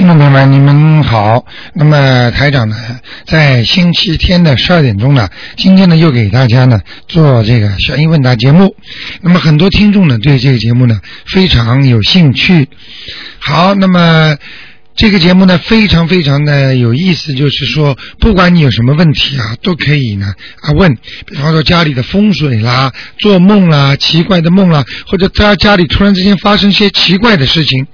听众朋友们，你们好。那么台长呢，在星期天的十二点钟呢，今天呢又给大家呢做这个悬疑问答节目。那么很多听众呢对这个节目呢非常有兴趣。好，那么。这个节目呢非常非常的有意思，就是说，不管你有什么问题啊，都可以呢啊问。比方说家里的风水啦、做梦啦、奇怪的梦啦，或者他家里突然之间发生些奇怪的事情。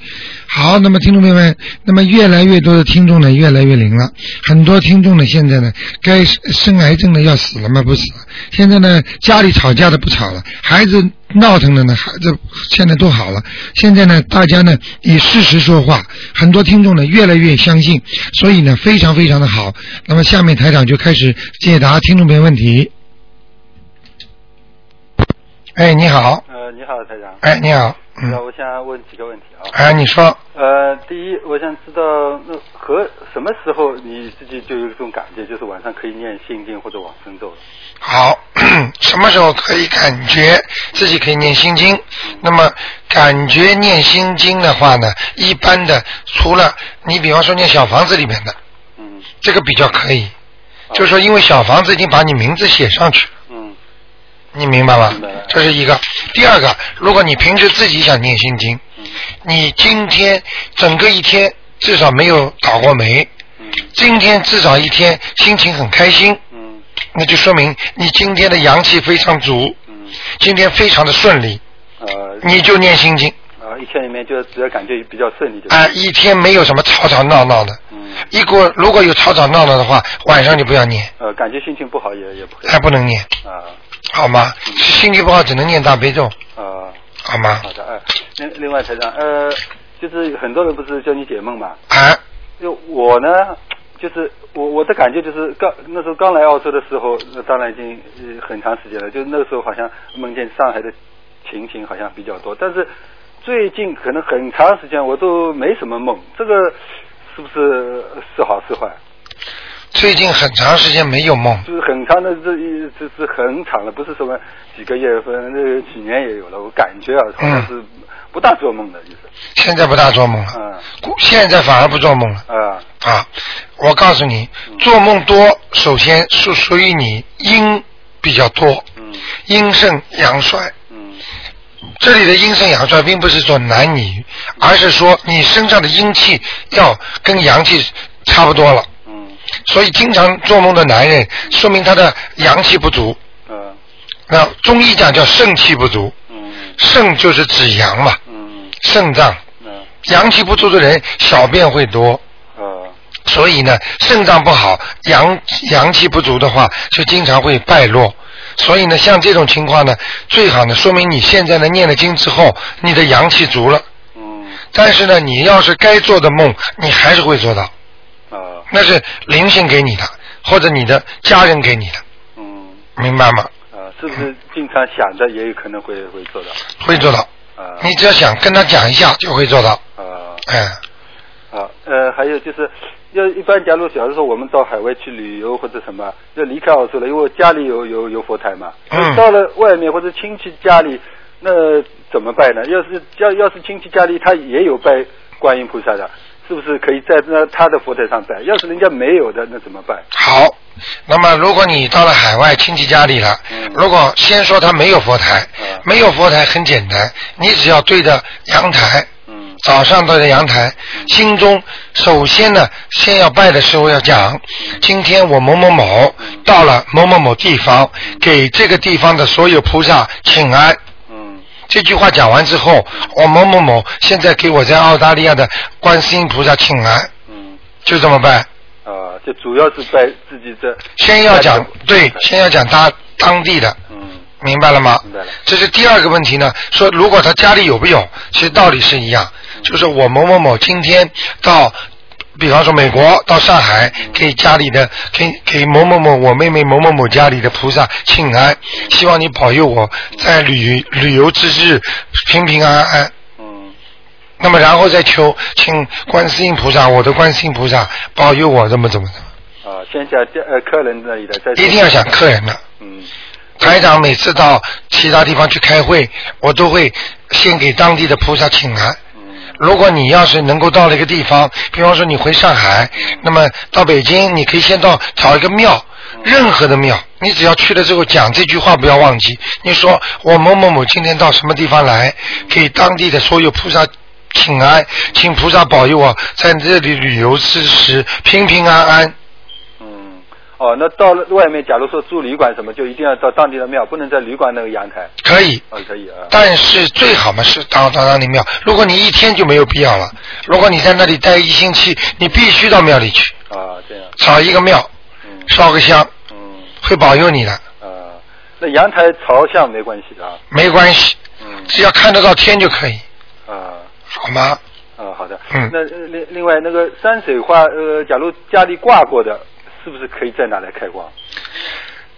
好，那么听众朋友们，那么越来越多的听众呢，越来越灵了。很多听众呢，现在呢，该生癌症的要死了吗？不死。现在呢，家里吵架的不吵了，孩子闹腾的呢，孩子现在都好了。现在呢，大家呢以事实说话，很多听众呢越来越相信，所以呢非常非常的好。那么下面台长就开始解答听众朋友问题。哎，你好。呃，你好，台长。哎，你好。那我想问几个问题啊。哎，你说。呃，第一，我想知道那和什么时候你自己就有一种感觉，就是晚上可以念心经或者往生咒了。好，什么时候可以感觉自己可以念心经？那么感觉念心经的话呢，一般的除了你比方说念小房子里面的，嗯这个比较可以，就是说因为小房子已经把你名字写上去了，嗯。你明白吗？这是一个。第二个，如果你平时自己想念心经，嗯。你今天整个一天至少没有倒过霉，嗯。今天至少一天心情很开心，嗯那就说明你今天的阳气非常足，嗯。今天非常的顺利，呃你就念心经。呃一天里面就只要感觉比较顺利就啊、一天没有什么吵吵闹闹的。嗯。一过如果有吵吵闹闹的话，晚上就不要念，呃感觉心情不好也也不可以还不能念，啊。好吗？心情不好只能念大悲咒，啊。好吗？好的哎另另外台长呃就是很多人不是叫你解梦嘛，啊，就我呢，就是我我的感觉就是刚那时候刚来澳洲的时候，那当然已经呃很长时间了，就那个时候好像梦见上海的情形好像比较多，但是最近可能很长时间我都没什么梦，这个是不是是好是坏？最近很长时间没有梦，就是很长的这一这是很长了，不是什么几个月份，那几年也有了，我感觉啊好像是不大做梦的意思。现在不大做梦了，嗯。现在反而不做梦了。啊啊！我告诉你，做梦多，首先是属于你阴比较多，嗯。阴盛阳衰。嗯。这里的阴盛阳衰，并不是说男女，而是说你身上的阴气要跟阳气差不多了。嗯。所以经常做梦的男人，说明他的阳气不足。嗯。那中医讲叫肾气不足，嗯。肾就是指阳嘛，嗯肾脏。嗯。阳气不足的人，小便会多，呃所以呢，肾脏不好，阳阳气不足的话，就经常会败落。所以呢，像这种情况呢，最好呢，说明你现在呢念了经之后，你的阳气足了。嗯。但是呢，你要是该做的梦，你还是会做到，啊那是灵性给你的，或者你的家人给你的，嗯。明白吗？啊，是不是经常想着也有可能会会做到？会做到，啊你只要想跟他讲一下，就会做到。啊哎，好呃，还有就是，要一般假如假如说我们到海外去旅游或者什么，要离开澳洲了，因为家里有有有佛台嘛，嗯到了外面或者亲戚家里，那怎么拜呢？要是要要是亲戚家里他也有拜观音菩萨的，是不是可以在那他的佛台上拜？要是人家没有的，那怎么办？好，那么如果你到了海外亲戚家里了，嗯如果先说他没有佛台，嗯没有佛台很简单，你只要对着阳台，嗯早上对着阳台，心中首先呢，先要拜的时候要讲，今天我某某某嗯到了某某某地方，给这个地方的所有菩萨请安。嗯这句话讲完之后，我某某某现在给我在澳大利亚的观世音菩萨请安，嗯就这么办。啊，就主要是在自己这。先要讲对，嗯先要讲他当地的，嗯明白了吗？明白了这是第二个问题呢。说如果他家里有没有，其实道理是一样，就是我某某某今天到比方说美国到上海给家里的给给某某某我妹妹某某某家里的菩萨请安，希望你保佑我在旅旅游之日平平安安。嗯那么然后再求请观世音菩萨，我的观世音菩萨保佑我怎么怎么怎么，啊，先讲呃客人那里的，再一定要想客人的。嗯台长每次到其他地方去开会，我都会先给当地的菩萨请安。如果你要是能够到了一个地方，比方说你回上海，那么到北京，你可以先到找一个庙，任何的庙，你只要去了之后讲这句话不要忘记。你说我某某某今天到什么地方来，给当地的所有菩萨请安，请菩萨保佑我在这里旅游之时平平安安。嗯，哦，那到了外面，假如说住旅馆什么，就一定要到当地的庙，不能在旅馆那个阳台。可以，哦，可以啊。但是最好嘛是到到当地庙。如果你一天就没有必要了，如果你在那里待一星期，你必须到庙里去，啊，这样。找一个庙，嗯烧个香，嗯会保佑你的，啊，那阳台朝向没关系啊。没关系，嗯只要看得到天就可以，啊好吗？啊，好的。嗯那呃另另外那个山水画，呃，假如家里挂过的，是不是可以再拿来开光？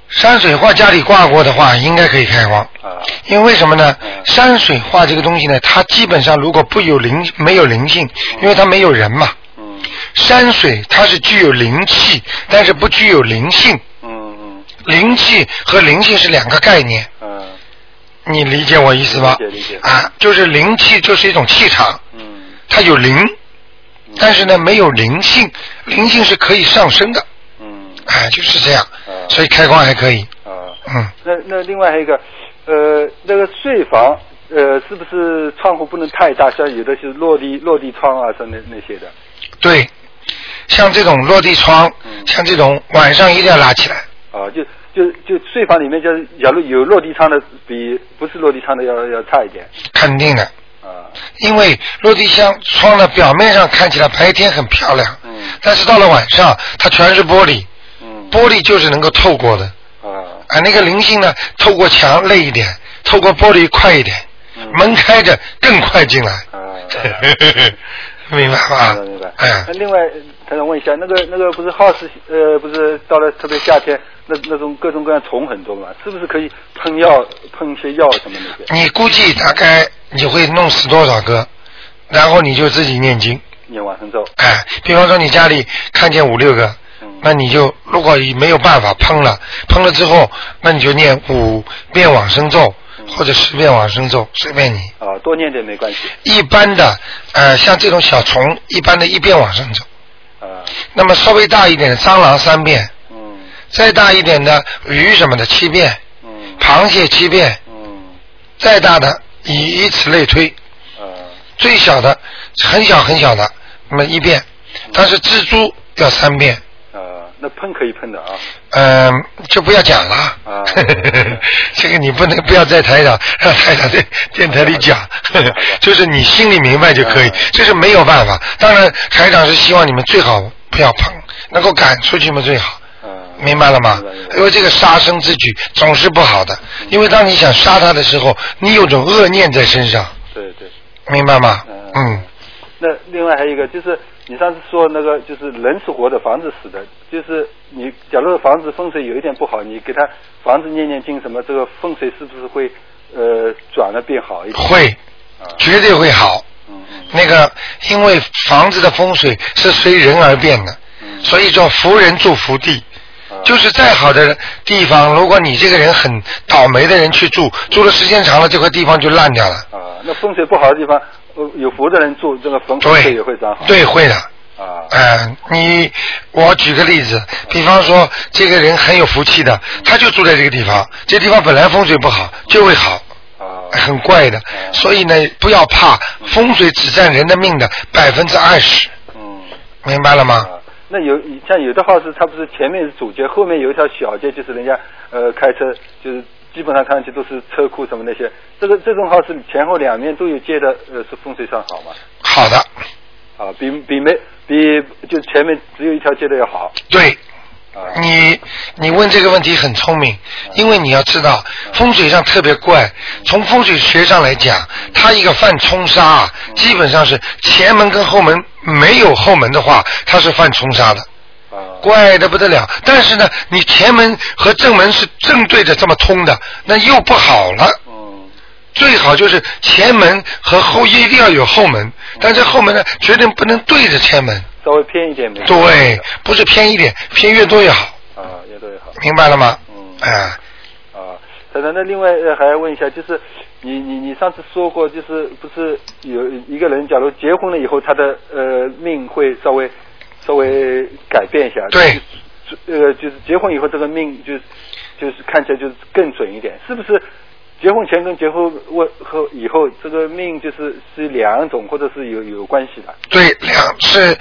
山水画家里挂过的话，应该可以开光。啊因为为什么呢嗯？山水画这个东西呢，它基本上如果不有灵，没有灵性，因为它没有人嘛。嗯山水它是具有灵气，但是不具有灵性。嗯嗯灵气和灵性是两个概念，嗯你理解我意思吧？理解理解啊，就是灵气就是一种气场，嗯它有灵，嗯但是呢没有灵性，灵性是可以上升的，嗯哎，就是这样，啊所以开光还可以，啊。嗯，那那另外还有一个，呃，那个睡房，呃，是不是窗户不能太大？像有的是落地落地窗啊，像那那些的。对，像这种落地窗，嗯像这种晚上一定要拉起来，啊，就就就睡房里面，就是假如有落地窗的，比不是落地窗的要要差一点。肯定的，啊，因为落地窗窗的表面上看起来白天很漂亮，嗯但是到了晚上它全是玻璃，嗯。玻璃就是能够透过的。啊啊，那个灵性呢，透过墙累一点，透过玻璃快一点，嗯门开着更快进来，啊。明白吧明白？哎那，另外，他想问一下，那个那个不是 house 呃，不是到了特别夏天，那那种各种各样虫很多嘛，是不是可以喷药喷一些药什么那些？你估计大概你会弄死多少个，然后你就自己念经，念往生咒。哎，比方说你家里看见五六个，嗯那你就如果没有办法喷了，喷了之后，那你就念五遍往生咒嗯。或者十遍往生咒，随便你。啊，多念点没关系。一般的，呃，像这种小虫，一般的一遍往生咒。啊，那么稍微大一点的蟑螂三遍，嗯。再大一点的鱼什么的七遍，嗯。螃蟹七遍，嗯。再大的以以此类推，啊。最小的很小很小的那么一遍，但是蜘蛛要三遍，啊，那喷可以喷的啊。嗯、就不要讲了。啊 这个你不能不要在台上让 台长在电台里讲，就是你心里明白就可以啊，这是没有办法。当然，台长是希望你们最好不要碰，能够赶出去嘛最好。啊，明白了吗因为这个杀生之举总是不好的，因为当你想杀他的时候，你有种恶念在身上，对对。明白吗？嗯嗯，那另外还有一个就是，你上次说那个就是人是活的，房子死的，就是你假如房子风水有一点不好，你给他房子念念经什么，这个风水是不是会呃转了变好一点？会，啊，绝对会好。嗯嗯那个，因为房子的风水是随人而变的，嗯，所以叫福人住福地。啊就是再好的地方，如果你这个人很倒霉的人去住，住的时间长了，这块地方就烂掉了。啊，那风水不好的地方，呃有福的人住，这个风风水对也会转好。对，会的。啊，嗯、你我举个例子，比方说这个人很有福气的，他就住在这个地方，这地方本来风水不好，就会好，啊，很怪的。所以呢，不要怕，风水只占人的命的百分之二十，嗯。明白了吗？啊，那有像有的 house，它不是前面是主街，后面有一条小街，就是人家呃开车，就是基本上看上去都是车库什么那些。这个这种 house 前后两面都有接的，呃，是风水上好吗？好的，啊，比比没比就前面只有一条街的要好对。啊。你你问这个问题很聪明，因为你要知道风水上特别怪。从风水学上来讲，它一个犯冲杀啊，基本上是前门跟后门没有后门的话，它是犯冲杀的，啊，怪的不得了。但是呢，你前门和正门是正对着这么通的，那又不好了。嗯，最好就是前门和后一定要有后门，但是后门呢，绝对不能对着前门。稍微偏一点没。对，不是偏一点，偏越多越好，啊，越多越好。明白了吗？嗯。哎，啊，等等那另外呃还要问一下，就是你你你上次说过，就是不是有一个人，假如结婚了以后，他的呃命会稍微稍微改变一下。对。呃，就是结婚以后这个命就是就是看起来就是更准一点，是不是？结婚前跟结婚后以后，这个命就是是两种，或者是有有关系的。对，两是，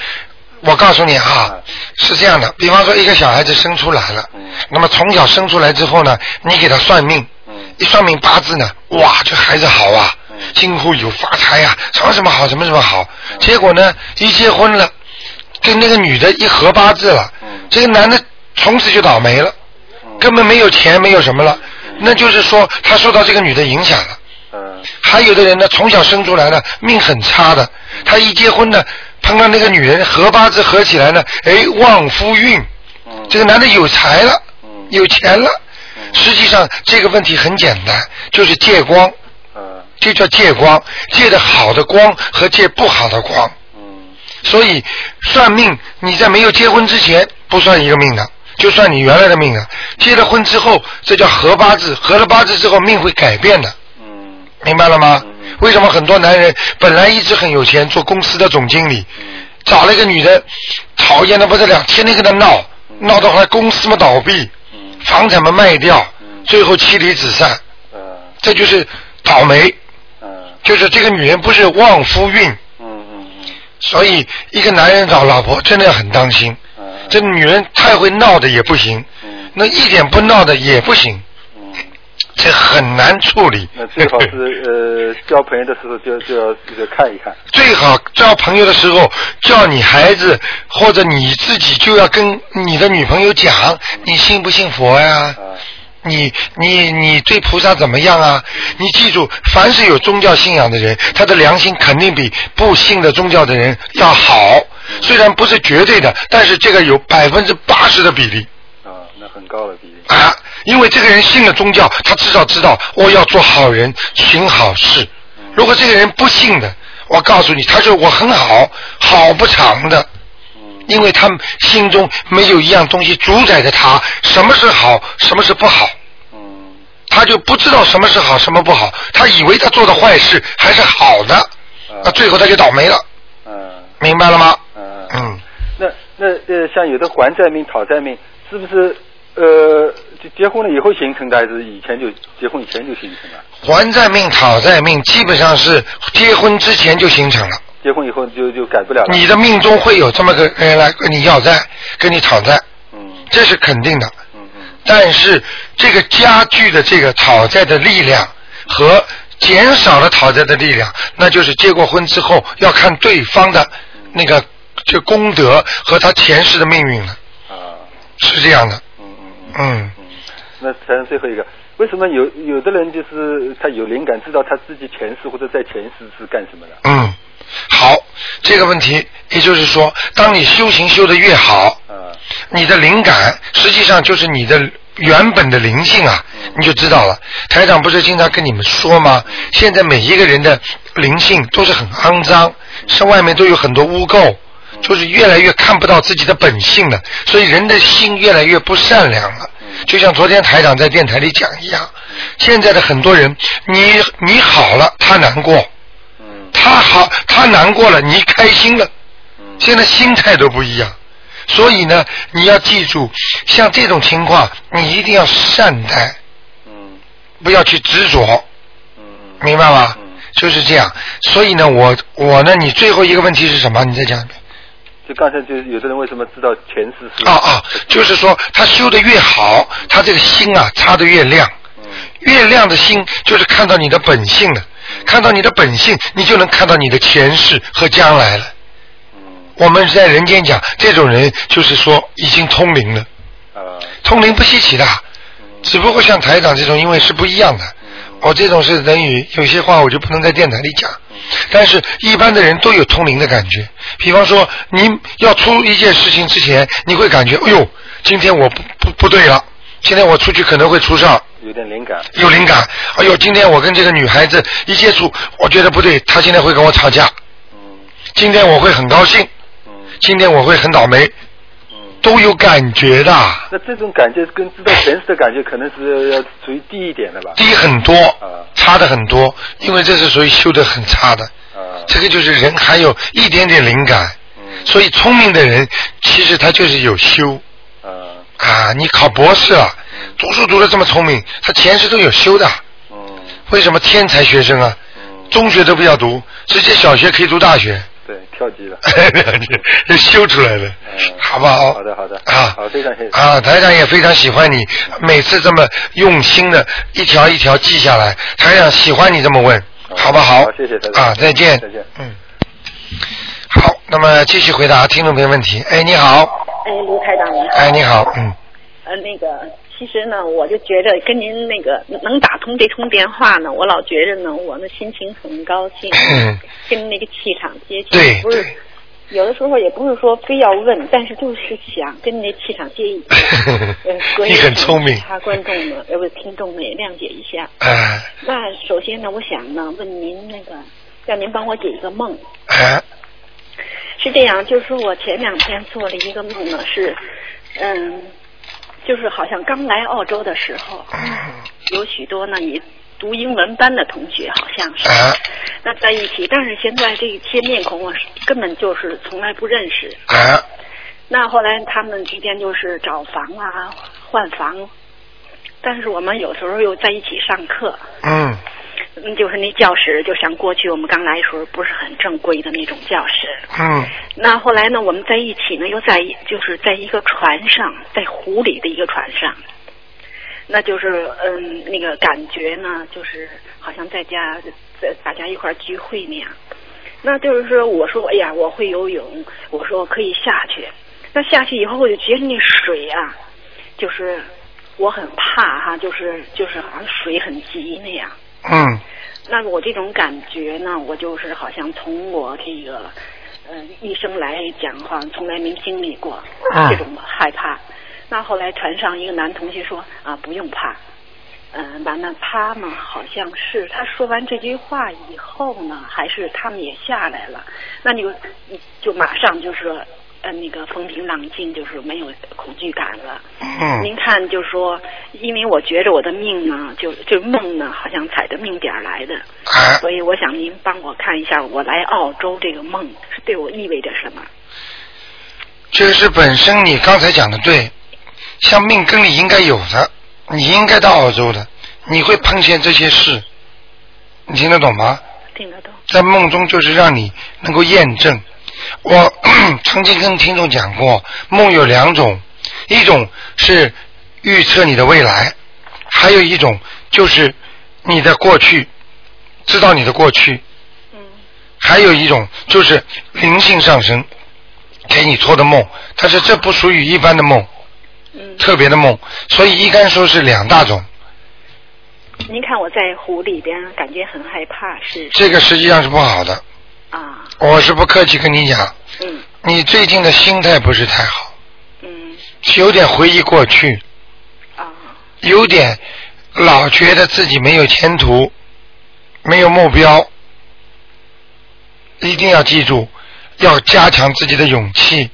我告诉你啊，是这样的。比方说，一个小孩子生出来了，嗯那么从小生出来之后呢，你给他算命，嗯一算命八字呢，哇，这孩子好啊，嗯今后有发财呀、什么什么好，什么什么好。嗯结果呢，一结婚了，跟那个女的一合八字了，嗯这个男的从此就倒霉了，嗯根本没有钱，没有什么了。那就是说，他受到这个女的影响了。嗯还有的人呢，从小生出来呢，命很差的，他一结婚呢，碰到那个女人合八字合起来呢，哎，旺夫运，嗯这个男的有财了，嗯有钱了。实际上这个问题很简单，就是借光，嗯就叫借光，借的好的光和借不好的光。嗯所以算命，你在没有结婚之前不算一个命的，就算你原来的命的。结了婚之后，这叫合八字，合了八字之后命会改变的。嗯明白了吗？为什么很多男人本来一直很有钱，做公司的总经理，嗯找了一个女的，讨厌的不得了，天天跟他闹，闹到后来公司嘛倒闭，嗯房产嘛卖掉嗯，最后妻离子散，嗯这就是倒霉，嗯就是这个女人不是旺夫运，所以一个男人找老婆真的要很当心，嗯这女人太会闹的也不行，嗯那一点不闹的也不行，嗯。这很难处理。那最好是 呃交朋友的时候就就要这个看一看。最好交朋友的时候，叫你孩子或者你自己就要跟你的女朋友讲，你信不信佛呀？啊你你你对菩萨怎么样啊？你记住，凡是有宗教信仰的人，他的良心肯定比不信的宗教的人要好。虽然不是绝对的，但是这个有百分之八十的比例啊，那很高的比例。啊。因为这个人信了宗教，他至少知道我要做好人，行好事。如果这个人不信的，我告诉你，他说我很好，好不长的。嗯因为他心中没有一样东西主宰着他，什么是好，什么是不好，嗯他就不知道什么是好，什么不好，他以为他做的坏事还是好的，那最后他就倒霉了，嗯明白了吗？嗯。嗯，那那呃，像有的还债命、讨债命，是不是呃，就结婚了以后形成的，还是以前就结婚以前就形成了？还债命、讨债命，基本上是结婚之前就形成了。结婚以后就就改不了了。你的命中会有这么个人来跟你要债，跟你讨债，嗯这是肯定的。但是这个加剧的这个讨债的力量和减少了讨债的力量，那就是结过婚之后要看对方的那个这功德和他前世的命运了，啊是这样的。嗯嗯嗯嗯，嗯。那才能最后一个，为什么有有的人就是他有灵感，知道他自己前世或者在前世是干什么的？嗯，好，这个问题也就是说，当你修行修的越好，啊你的灵感实际上就是你的原本的灵性啊，你就知道了。台长不是经常跟你们说吗？现在每一个人的灵性都是很肮脏，是外面都有很多污垢，就是越来越看不到自己的本性了，所以人的心越来越不善良了。就像昨天台长在电台里讲一样，现在的很多人，你你好了，他难过；嗯他好，他难过了，你开心了。嗯现在心态都不一样，所以呢，你要记住，像这种情况，你一定要善待，嗯不要去执着，明白吗？嗯就是这样。所以呢，我我呢，你最后一个问题是什么？你再讲一遍。就刚才就有的人为什么知道前世是啊啊，就是说他修的越好，他这个心啊擦的越亮，嗯越亮的心就是看到你的本性了，看到你的本性，你就能看到你的前世和将来了。我们在人间讲，这种人就是说已经通灵了。通灵不稀奇的，只不过像台长这种，因为是不一样的。我这种是等于有些话我就不能在电台里讲，但是一般的人都有通灵的感觉。比方说，你要出一件事情之前，你会感觉，哎呦，今天我不不不对了，今天我出去可能会出事儿，有点灵感。有灵感。哎呦，今天我跟这个女孩子一接触，我觉得不对，她今天会跟我吵架。嗯今天我会很高兴，嗯今天我会很倒霉，嗯。都有感觉的，那这种感觉跟知道前世的感觉，可能是要属于低一点的吧？低很多啊，差的很多，因为这是属于修的很差的。啊。这个就是人还有一点点灵感，嗯。所以聪明的人其实他就是有修啊啊。你考博士了，嗯读书读的这么聪明，他前世都有修的。嗯为什么天才学生啊？嗯。中学都不要读，直接小学可以读大学，对，跳级了。就修出来了嗯，好不好？好的好的啊，好非常谢谢啊，台长也非常喜欢你，每次这么用心的一条一条记下来，台长喜欢你这么问，好不好？好谢谢台长啊，再见。再见嗯。好，那么继续回答听众朋友问题。哎，你好，哎，卢台长你好。哎，你好，嗯，呃，那个，其实呢，我就觉着跟您那个能打通这通电话呢，我老觉着呢，我的心情很高兴，跟那个气场接近。对不是，有的时候也不是说非要问，但是就是想跟那气场接一 下。呃所以你很聪明其他观众呢，呃，不是听众们也谅解一下。哎，那首先呢，我想呢，问您那个，让您帮我解一个梦。哎，是这样，就是说我前两天做了一个梦呢，是，嗯，就是好像刚来澳洲的时候，有许多呢你读英文班的同学，好像是，啊那在一起，但是现在这些面孔我是根本就是从来不认识。啊，那后来他们之间就是找房啊、换房，但是我们有时候又在一起上课。嗯，嗯，就是那教室，就像过去我们刚来的时候不是很正规的那种教室。嗯，那后来呢，我们在一起呢，又在就是在一个船上，在湖里的一个船上，那就是嗯，那个感觉呢，就是好像在家在大家一块聚会那样。那就是说，我说哎呀，我会游泳，我说我可以下去。那下去以后，我就觉得那水啊，就是我很怕哈，就是就是好像水很急那样。嗯，那我这种感觉呢，我就是好像从我这个呃一生来讲，好像从来没经历过嗯这种害怕。那后来船上一个男同学说啊，不用怕。嗯，完了，他们好像是他说完这句话以后呢，还是他们也下来了，那你就就马上就是说，呃，那个风平浪静，就是没有恐惧感了。嗯，您看，就说，因为我觉着我的命呢，就就梦呢，好像踩着命点儿来的，啊，所以我想您帮我看一下，我来澳洲这个梦是对我意味着什么？这是本身你刚才讲的对，像命根里应该有的，你应该到澳洲的，你会碰见这些事，你听得懂吗？听得懂？在梦中就是让你能够验证。我 曾经跟听众讲过，梦有两种，一种是预测你的未来，还有一种就是你的过去，知道你的过去，嗯还有一种就是灵性上升给你托的梦，但是这不属于一般的梦，嗯。特别的梦，所以应该说是两大种。您看我在湖里边，感觉很害怕，是这个实际上是不好的，啊，我是不客气跟你讲，嗯。你最近的心态不是太好，嗯。有点回忆过去，啊。有点老觉得自己没有前途，没有目标，一定要记住，要加强自己的勇气。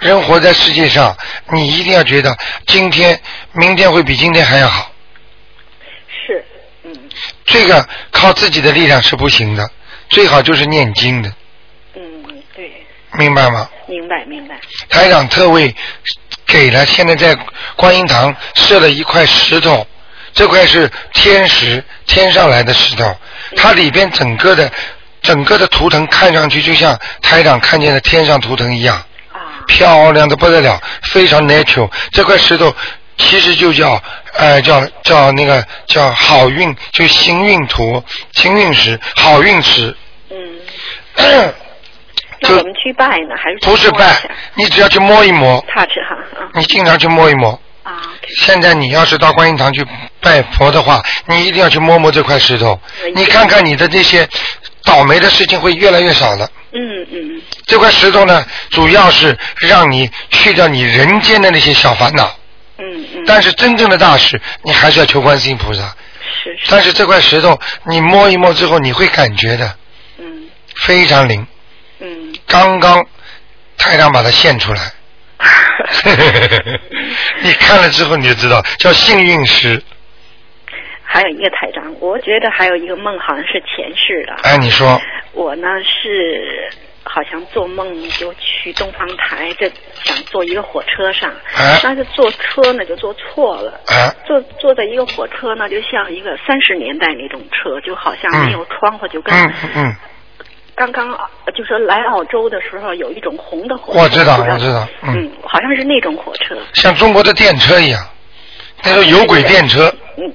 人活在世界上，你一定要觉得今天、明天会比今天还要好。是嗯。这个靠自己的力量是不行的，最好就是念经的，嗯对，明白吗？明白明白台长特为给了，现在在观音堂设了一块石头，这块是天石，天上来的石头，它里边整个的整个的图腾看上去就像台长看见的天上图腾一样，啊漂亮的不得了，非常 natural。这块石头其实就叫呃叫叫那个叫好运，就行运图、行运石、好运石。嗯。那就我们去拜呢，还是不是拜，你只要去摸一摸，touch 哈啊你经常去摸一摸。啊现在你要是到观音堂去拜佛的话，你一定要去摸摸这块石头，你看看你的这些倒霉的事情会越来越少的。嗯嗯这块石头呢，主要是让你去掉你人间的那些小烦恼，嗯嗯，但是真正的大事，你还是要求观世音菩萨。是是，但是这块石头，你摸一摸之后，你会感觉的嗯非常灵。嗯，刚刚太长把它现出来，你看了之后你就知道，叫幸运石。还有一个台长，我觉得还有一个梦好像是前世的。哎，你说，我呢是好像做梦就去东方台，这想坐一个火车上，啊但是坐车呢就坐错了。啊，坐坐在一个火车呢，就像一个三十年代那种车，就好像没有窗户，就跟嗯嗯，刚刚就说来澳洲的时候有一种红的火车，我知道我知道嗯。嗯，好像是那种火车。像中国的电车一样，那种有轨电车。嗯，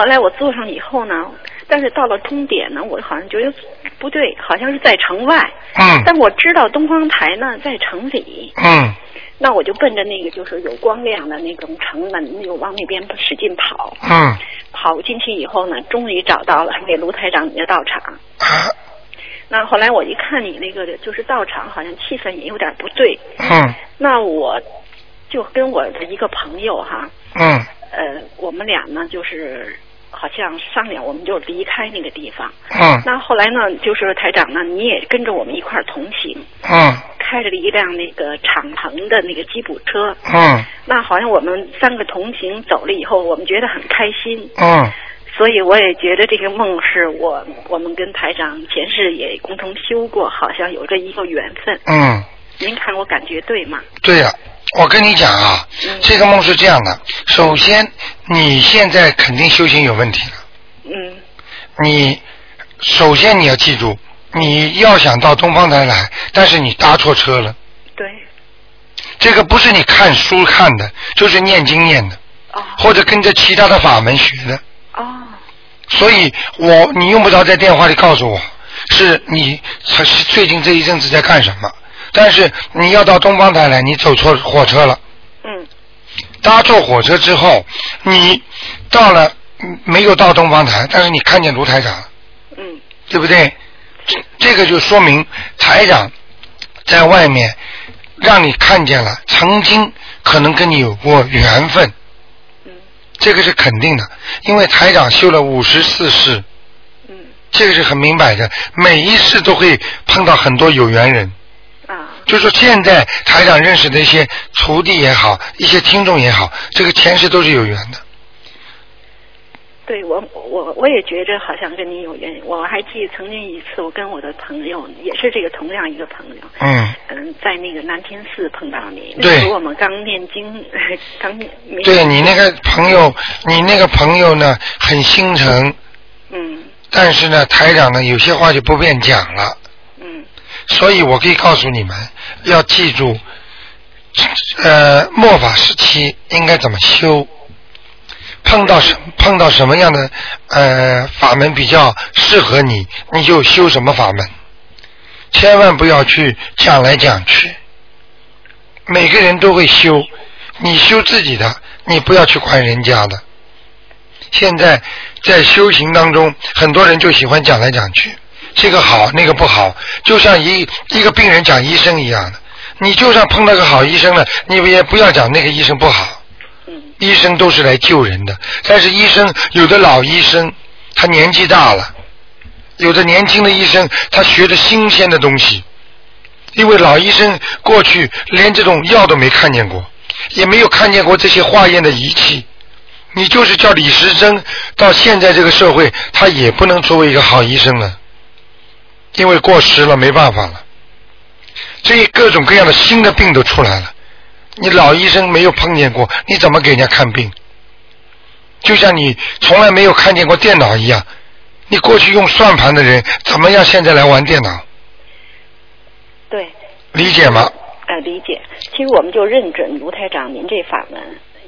后来我坐上以后呢，但是到了终点呢，我好像觉得不对，好像是在城外。嗯但我知道东方台呢在城里，嗯那我就奔着那个就是有光亮的那种城门，就往那边使劲跑。嗯跑进去以后呢，终于找到了 那卢台长你的道场。啊那后来我一看你那个就是道场，好像气氛也有点不对。嗯那我就跟我的一个朋友哈，嗯呃，我们俩呢就是好像商量，我们就离开那个地方。嗯那后来呢，就是台长呢，你也跟着我们一块儿同行，嗯开着一辆那个敞篷的那个吉普车。嗯那好像我们三个同行走了以后，我们觉得很开心，嗯，所以我也觉得这个梦是我我们跟台长前世也共同修过，好像有这一个缘分。嗯，您看我感觉对吗？对呀、我跟你讲啊，嗯这个梦是这样的。首先，你现在肯定修行有问题了。嗯你首先你要记住，你要想到东方台来，但是你搭错车了。对。这个不是你看书看的，就是念经念的，哦或者跟着其他的法门学的。哦所以我你用不着在电话里告诉我，是你是最近这一阵子在干什么。但是你要到东方台来，你走错火车了。嗯。搭错火车之后，你到了嗯没有到东方台，但是你看见卢台长了，嗯。对不对？这这个就说明台长在外面让你看见了，曾经可能跟你有过缘分，嗯。这个是肯定的，因为台长修了五十四世，嗯。这个是很明摆的，每一世都会碰到很多有缘人。啊就说现在台长认识的一些徒弟也好，一些听众也好，这个前世都是有缘的。对我我我也觉着好像跟你有缘。我还记得曾经一次，我跟我的朋友也是这个同样一个朋友，嗯，嗯，在那个南天寺碰到你，那对。时候我们刚念经，刚念对你那个朋友，你那个朋友呢很心诚，嗯。但是呢台长呢有些话就不便讲了，嗯所以我可以告诉你们，要记住，呃，末法时期应该怎么修。碰到什碰到什么样的呃法门比较适合你，你就修什么法门，千万不要去讲来讲去。每个人都会修，你修自己的，你不要去管人家的。现在在修行当中，很多人就喜欢讲来讲去，这个好那个不好，就像一一个病人讲医生一样的。你就算碰到个好医生了，你也不要讲那个医生不好。嗯医生都是来救人的，但是医生有的老医生他年纪大了，有的年轻的医生他学的新鲜的东西，因为老医生过去连这种药都没看见过，也没有看见过这些化验的仪器。你就是叫李时珍，到现在这个社会，他也不能作为一个好医生了，因为过时了，没办法了。所以各种各样的新的病都出来了。你老医生没有碰见过，你怎么给人家看病？就像你从来没有看见过电脑一样，你过去用算盘的人，怎么样现在来玩电脑？对，理解吗？呃，理解。其实我们就认准卢台长您这法门，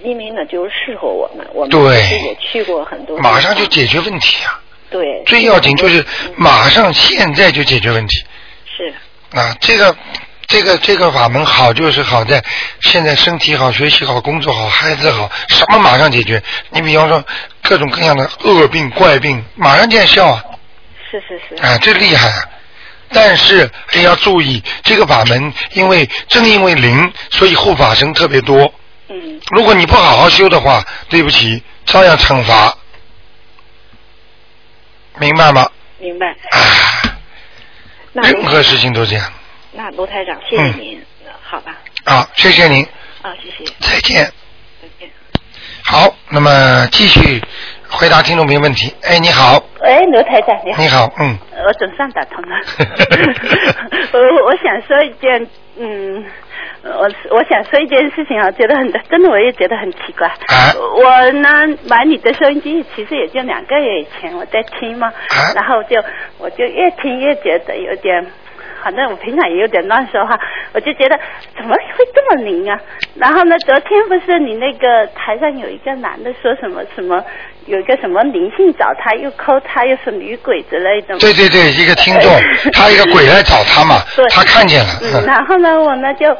因为呢就是适合我们，我们对也去过很多，马上就解决问题啊！对，最要紧就是嗯马上现在就解决问题是啊！这个这个这个法门好，就是好在现在身体好、学习好、工作好、孩子好，什么马上解决。你比方说各种各样的恶病、怪病，马上见效啊！是是是，啊，这厉害啊！但是也要注意，这个法门，因为正因为灵，所以护法神特别多。嗯，如果你不好好修的话，对不起，照样惩罚，明白吗？明白。啊，那任何事情都这样。那卢台长，谢谢嗯您，好吧？啊，谢谢您，啊，谢谢，再见。再见。好，那么继续回答听众朋友问题。哎，你好，喂，卢台长，你好。你好，嗯，我总算打通了。我我想说一件，嗯，我我想说一件事情啊，觉得很真的，我也觉得很奇怪。啊我呢买你的收音机，其实也就两个月以前我在听嘛，啊然后就我就越听越觉得有点。反正我平常也有点乱说话，我就觉得怎么会这么灵啊？然后呢，昨天不是你那个台上有一个男的说什么什么，有一个什么灵性找他，又抠他，又是女鬼之类的嘛。对对对，一个听众，他一个鬼来找他嘛，他看见了，嗯，然后呢，我呢就，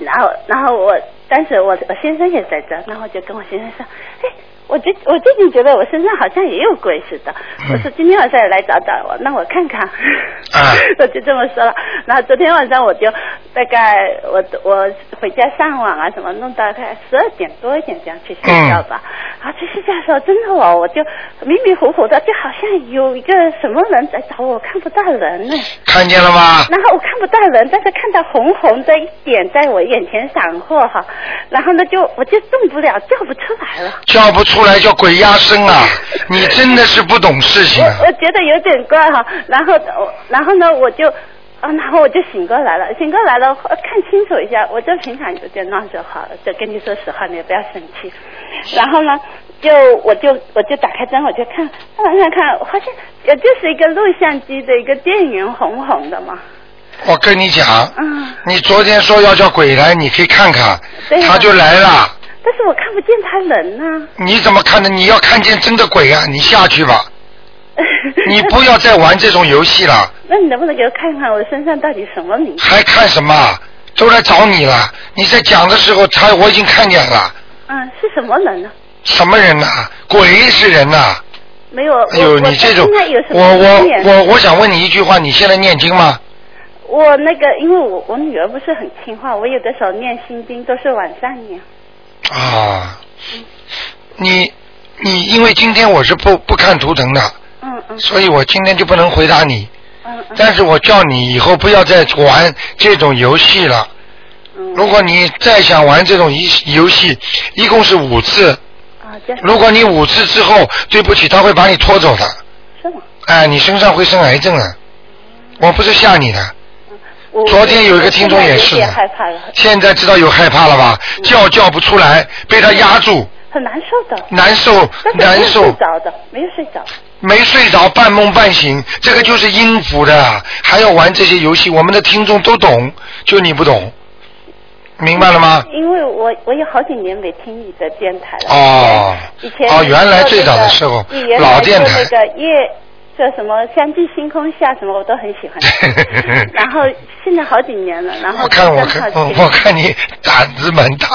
然后然后我，当时我我先生也在这，然后就跟我先生说，哎，我最我最近觉得我身上好像也有鬼似的，嗯我说今天晚上也来找找我，让我看看，啊 我就这么说了。然后昨天晚上我就大概我我回家上网啊什么，弄到大概十二点多一点这样去睡觉吧。然后去睡觉的时候，真的我，我就迷迷糊糊的，就好像有一个什么人在找我，看不到人呢。看见了吗？然后我看不到人，但是看到红红的一点在我眼前闪过哈，然后呢就我就动不了，叫不出来了。叫不出来叫鬼压身啊！你真的是不懂事情啊我！我觉得有点怪哈，然后我然后呢我就。啊，然后我就醒过来了，醒过来了，呃看清楚一下，我就平常有点乱就好了，就跟你说实话，你也不要生气。然后呢，就我就我就打开灯，我就看，看，我发现也就是一个录像机的一个电源红红的嘛，我跟你讲，嗯，你昨天说要叫鬼来，你可以看看对，啊他就来了。但是我看不见他人呐、你怎么看的？你要看见真的鬼啊！你下去吧，你不要再玩这种游戏了，那你能不能给我看看我身上到底什么灵？还看什么？都来找你了。你在讲的时候，他我已经看见了，嗯，是什么人呢？什么人呐、鬼是人呐、没有，哎呦，你这种我我我我想问你一句话，你现在念经吗？我那个，因为我我女儿不是很听话，我有的时候念心经都是晚上念。啊，你你因为今天我是不不看图腾的，嗯嗯所以我今天就不能回答你。嗯嗯但是我叫你以后不要再玩这种游戏了。嗯。如果你再想玩这种游游戏，一共是五次。如果你五次之后，对不起，他会把你拖走的。是吗？哎，你身上会生癌症的。我不是吓你的，我昨天有一个听众也是害怕了，现在知道有害怕了吧？叫叫不出来，被他压住，很难受的。难受但是没有难受睡，着的，没有睡着。没睡着，半梦半醒，这个就是音符的，还要玩这些游戏，我们的听众都懂，就你不懂，明白了吗？因为我我有好几年没听你的电台了。哦以前哦原来最早的时候你原来老电台做那个夜叫什么相继星空下什么我都很喜欢。然后现在好几年了，然后我看我看我看你胆子蛮大，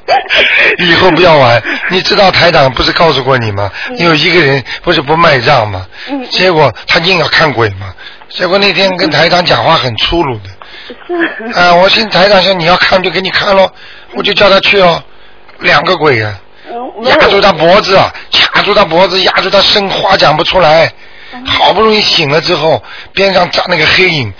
以后不要玩。你知道台长不是告诉过你吗？有一个人不是不卖账吗？结果他硬要看鬼嘛。结果那天跟台长讲话很粗鲁的，是啊，我听台长说你要看就给你看喽，我就叫他去哦，两个鬼啊，压住他脖子，啊，卡住他脖子，压住他声，话讲不出来。嗯好不容易醒了之后，边上站那个黑影，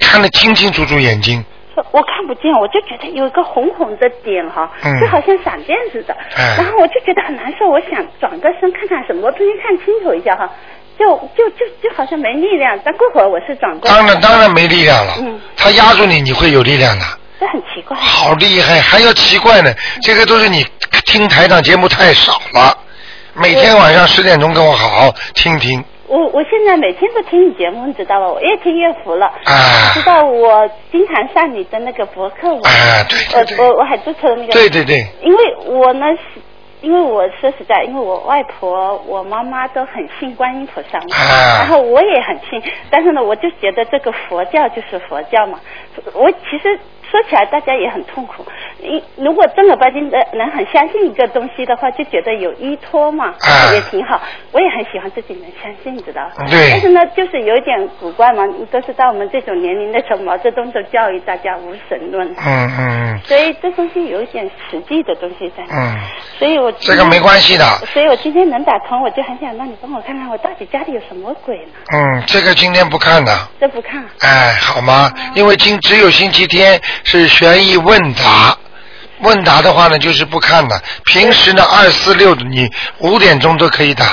看得清清楚楚眼睛，我看不见，我就觉得有一个红红的点哈，嗯就好像闪电似的。哎然后我就觉得很难受，我想转个身看看什么，我突然看清楚一下哈，就就就就好像没力量。但过会儿我是转过来当然当然没力量了。嗯他压住你，你会有力量的。这很奇怪。好厉害，还要奇怪呢，这个都是你听台长节目太少了。每天晚上十点钟跟我好好听听。我我现在每天都听你节目，你知道吧？我越听越服了。啊知道我经常上你的那个博客网。啊对对对我我我还注册了那个。对对对，因为我呢是因为我说实在，因为我外婆、我妈妈都很信观音菩萨嘛，啊然后我也很信，但是呢，我就觉得这个佛教就是佛教嘛。我其实说起来，大家也很痛苦。一如果正儿八经的能很相信一个东西的话，就觉得有依托嘛，啊也挺好。我也很喜欢自己能相信，你知道吧？对但是呢，就是有一点古怪嘛，你都是到我们这种年龄的时候，毛泽东都教育大家无神论。嗯嗯所以这东西有一点实际的东西在。嗯，所以我这个没关系的。所以我今天能打通，我就很想让你帮我看看，我到底家里有什么鬼呢？嗯，这个今天不看的。这不看。哎，好吗？因为今只有星期天是悬疑问答，问答的话呢就是不看的。平时呢二四六你五点钟都可以打。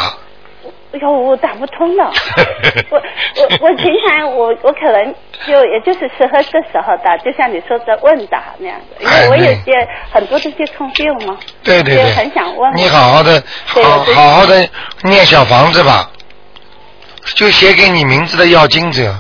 哎呦，我打不通了。我我我平常我我可能就也就是适合这时候打，就像你说的问答那样的，因为我有些很多东西 confuse 嘛，就对对对，很想问。你好好的，好好好的念小房子吧，就写给你名字的要经者，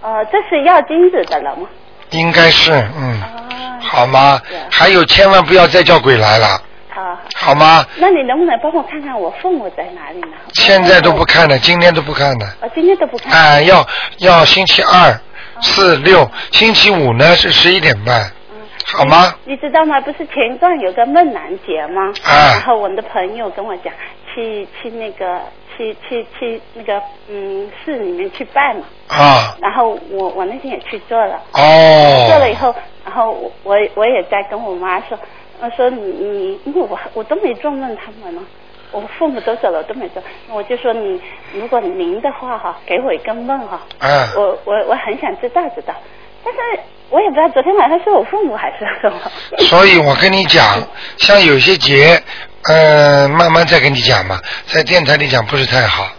呃，这是要金子的了吗？应该是嗯，啊，好吗？还有千万不要再叫鬼来了，好好。吗？那你能不能帮我看看我父母在哪里呢？现在都不看了，今天都不看了。我今天都不看。哎，要要星期二、四、六，星期五呢是十一点半，嗯好吗？你知道吗？不是前一段有个梦兰节吗？啊然后我的朋友跟我讲，去去那个去去去那个嗯市里面去拜嘛。啊，然后我我那天也去做了，哦做了以哦，后，然后我我我也在跟我妈说，我说你你因为我我都没做梦他们呢。我父母都走了，我都没做，我就说你，如果您的话哈，给我一个梦哈，嗯，我我我很想知道知道，但是我也不知道昨天晚上是我父母还是什么。所以我跟你讲，像有些节，呃，慢慢再跟你讲嘛，在电台里讲不是太好。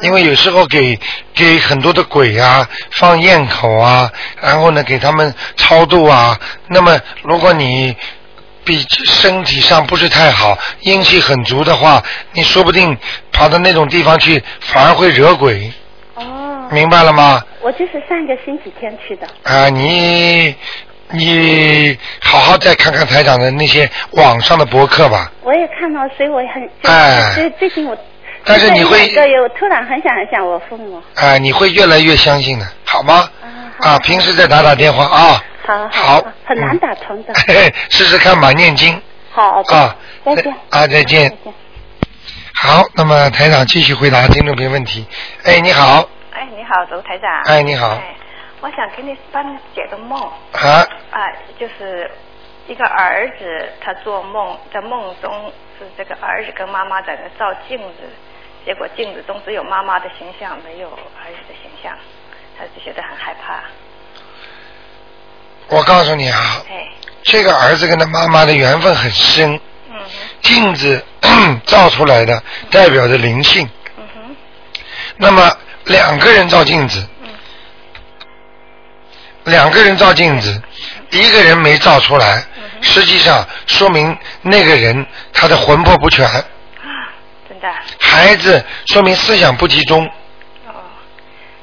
因为有时候给给很多的鬼啊放焰口啊，然后呢给他们超度啊，那么如果你比身体上不是太好，阴气很足的话，你说不定跑到那种地方去，反而会惹鬼，哦，明白了吗？我就是上个星期天去的。啊，你你好好再看看台长的那些网上的博客吧。我也看到，所以我也很，哎所以最近我，但是你会对，我突然很想很想我父母。啊，你会越来越相信的，好吗？啊，平时再打打电话啊。好好很难打通的。嘿试试看吧，念经好，啊。再见。啊，再见再。见。好，那么台长继续回答听众朋友问题。哎，你好，哎，你好，卢台长。哎，你好，哎，我想给你帮你解个梦啊，啊，就是一个儿子，他做梦，在梦中是这个儿子跟妈妈在那照镜子，结果镜子中只有妈妈的形象，没有儿子的形象，他就觉得很害怕。我告诉你啊，哎，这个儿子跟他妈妈的缘分很深，嗯哼，镜子 照出来的代表着灵性。嗯哼，那么两个人照镜子，嗯两个人照镜子，一个人没照出来，嗯实际上说明那个人他的魂魄不全，啊，真的啊孩子说明思想不集中。哦，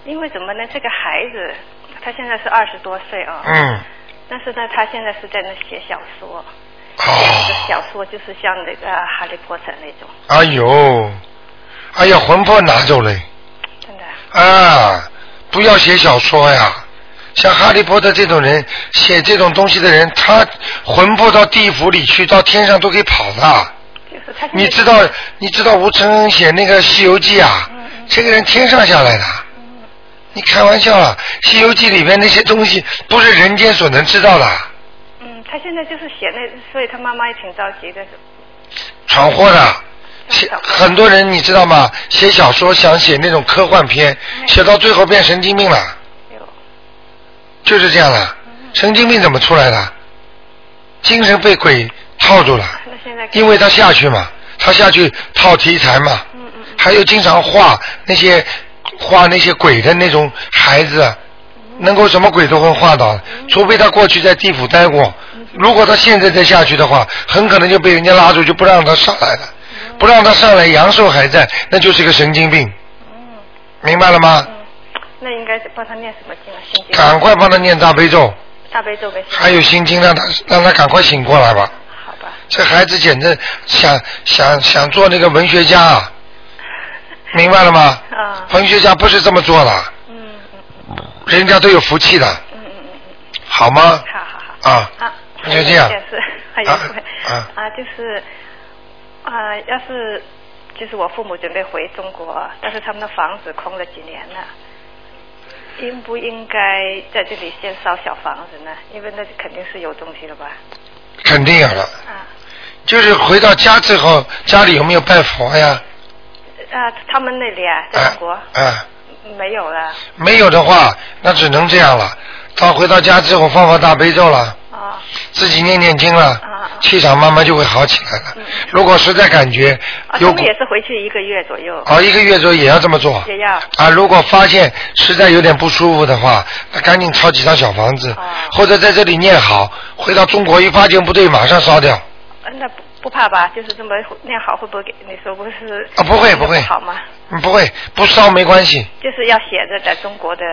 因为怎么呢？这个孩子他现在是二十多岁啊、嗯，但是呢，他现在是在那写小说。这个哦，小说就是像那个《哈利波特》那种，哎呦，哎呀，魂魄拿走了。啊！不要写小说呀。像哈利波特这种人，写这种东西的人，他魂魄到地府里去，到天上都可以跑的。就是他现在你知道，你知道吴承恩写那个《西游记》啊？这个人天上下来的。你开玩笑啊，《西游记》里面那些东西不是人间所能知道的，嗯，他现在就是写那，所以他妈妈也挺着急的。闯祸的。写很多人你知道吗？写小说想写那种科幻片，写到最后变神经病了，就是这样的。神经病怎么出来的？精神被鬼套住了，因为他下去嘛，他下去套题材嘛。还有经常画那些画那些鬼的那种孩子，能够什么鬼都会画到，除非他过去在地府待过。如果他现在再下去的话，很可能就被人家拉住，就不让他上来了，不让他上来，阳寿还在，那就是个神经病，嗯明白了吗？嗯，那应该是帮他念什么经啊？心经。赶快帮他念大悲咒，大悲咒呗。还有心经，让他让他赶快醒过来吧，好吧。这孩子简直想想想做那个文学家啊，明白了吗？啊，文学家不是这么做的，嗯嗯人家都有福气的，嗯嗯嗯嗯，好吗？好好好。啊，啊，那就这样啊，就是啊，要是就是我父母准备回中国，但是他们的房子空了几年了，应不应该在这里先烧小房子呢？因为那肯定是有东西了吧？肯定有了。啊就是回到家之后，家里有没有拜佛呀？啊，他们那里啊，在啊中国、啊，没有了没有的话，那只能这样了。到回到家之后放放大悲咒了，啊自己念念经了啊，气场慢慢就会好起来了嗯。如果实在感觉啊，有他们也是回去一个月左右，啊一个月左右也要这么做也要啊。如果发现实在有点不舒服的话，那赶紧抄几张小房子哦，或者在这里念好，回到中国一发现不对，马上烧掉。呃那不不怕吧？就是这么念好，会不会给你说不是？啊不会不会好吗？嗯不会，不烧没关系。就是要写着在中国的。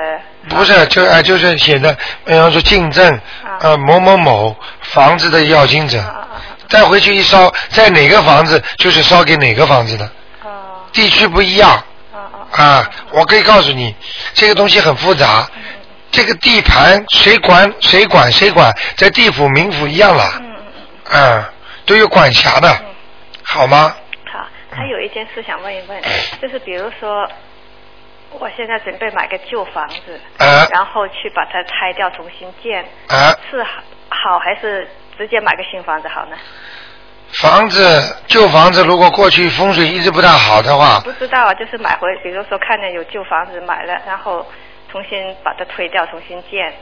不是，就啊、就是写的，比方说进证，啊呃某某某房子的要经者，再回去一烧，在哪个房子就是烧给哪个房子的，啊啊地区不一样啊。我可以告诉你，这个东西很复杂，这个地盘谁管谁管谁管，在地府冥府一样了，嗯嗯嗯，啊，都有管辖的，好吗？好。还有一件事想问一问，就是比如说，我现在准备买个旧房子，啊然后去把它拆掉重新建，啊，是好好还是直接买个新房子好呢？房子旧房子如果过去风水一直不大好的话，不知道啊，就是买回，比如说看见有旧房子买了，然后重新把它推掉，重新建，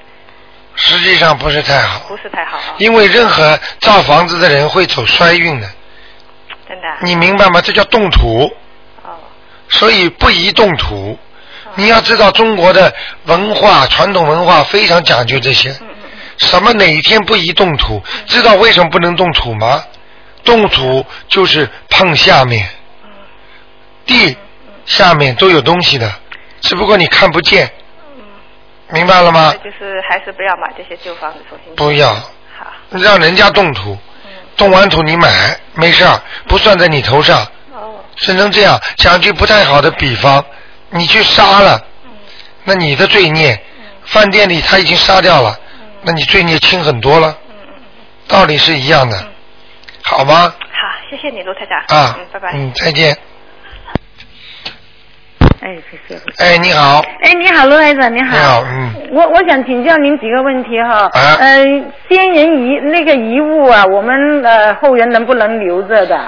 实际上不是太好。不是太好啊。因为任何造房子的人会走衰运的，真的啊。你明白吗？这叫动土，哦所以不宜动土。你要知道中国的文化、传统文化非常讲究这些。嗯嗯嗯什么哪一天不宜动土？知道为什么不能动土吗？动土就是碰下面，嗯地下面都有东西的，只不过你看不见，嗯，明白了吗？就是还是不要买这些旧房子重新。不要好，让人家动土，嗯，动完土你买没事儿，不算在你头上。哦，只能这样讲句不太好的比方，你去杀了，嗯那你的罪孽，饭店里他已经杀掉了，那你罪孽轻很多了，嗯嗯嗯，道理是一样的，好吗？好，谢谢你，卢太太。啊嗯，拜拜。，嗯，再见。哎，谢谢。哎，你好，哎，你好，罗台长，你好。你好，嗯，我我想请教您几个问题哈。啊呃，先人遗那个遗物啊，我们呃后人能不能留着的？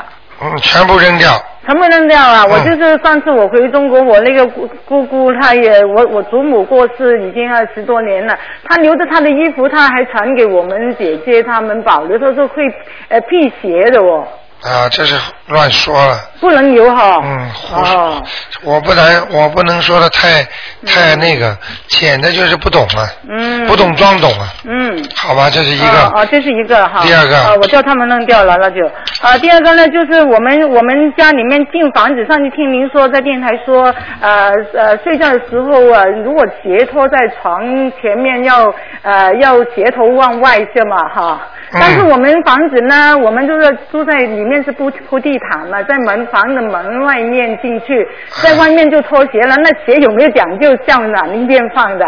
嗯，全部扔掉，全部扔掉啊？嗯我就是上次我回中国，我那个姑姑姑，她也我我祖母过世已经二十多年了，她留着她的衣服，她还传给我们姐姐她们保留，她说会呃辟邪的哦，啊，这是乱说了，不能留哈。嗯，胡说哦，我不能，我不能说的太太那个，浅的就是不懂啊，嗯。不懂装懂啊，嗯。好吧，这是一哦个，啊，这是一个哈。第二个啊，我叫他们弄掉了，那就啊，第二个呢，就是我们我们家里面进房子，上去听您说在电台说，呃呃，睡觉的时候啊，如果斜托在床前面要呃要斜头往外是嘛哈。嗯但是我们房子呢，我们就是住在里面是铺铺地毯嘛，在门房的门外面进去，在外面就脱鞋了。那鞋有没有讲究向哪一边放的？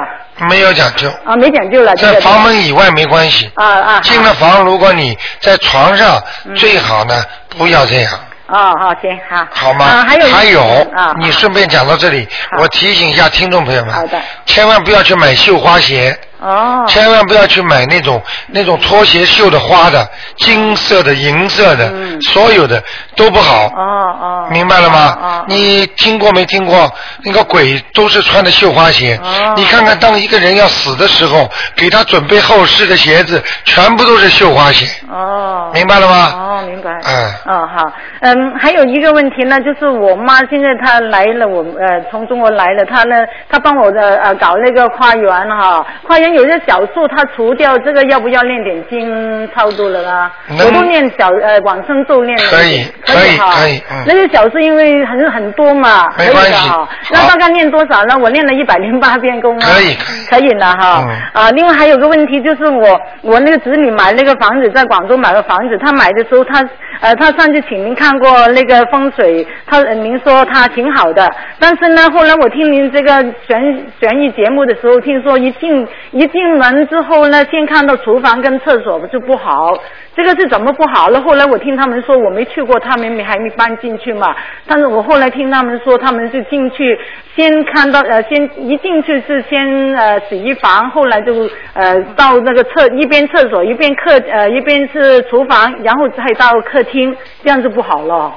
没有讲究，啊，没讲究了。在房门以外没关系。啊啊。进了房，如果你在床上，嗯最好呢不要这样，哦，好，行，好。好吗？啊，还有还有啊，你顺便讲到这里，我提醒一下听众朋友们，好的千万不要去买绣花鞋，哦，千万不要去买那种那种拖鞋绣的花的，金色的、银色的，嗯所有的都不好。哦哦。明白了吗？你听过没听过？那个鬼都是穿的绣花鞋。哦你看看，当一个人要死的时候，给他准备后事的鞋子，全部都是绣花鞋。哦。明白了吗？哦，明白。嗯哦，好。嗯，还有一个问题呢，就是我妈现在她来了，我呃从中国来了，她呢，她帮我的呃搞那个花园哈，花园人有些小数它除掉，这个要不要练点经超度了呢？能我都念小呃往生咒念了可以可可以哈可以嗯那些小数因为很很多嘛，可以没关系的哈。那大概念多少呢？我念了一百零八遍功啊。可以可以了哈。嗯啊，另外还有个问题就是我我那个子女买那个房子，在广州买个房子，他买的时候他呃他上次请您看过那个风水，他、呃您说他挺好的，但是呢后来我听您这个悬悬疑节目的时候，听说一进一进门之后呢，先看到厨房跟厕所就不好，这个是怎么不好了？后来我听他们说，我没去过，他们还没搬进去嘛。但是我后来听他们说，他们是进去先看到呃，先一进去是先呃洗衣房，后来就呃到那个厕一边厕所一边客呃一边是厨房，然后再到客厅，这样就不好了，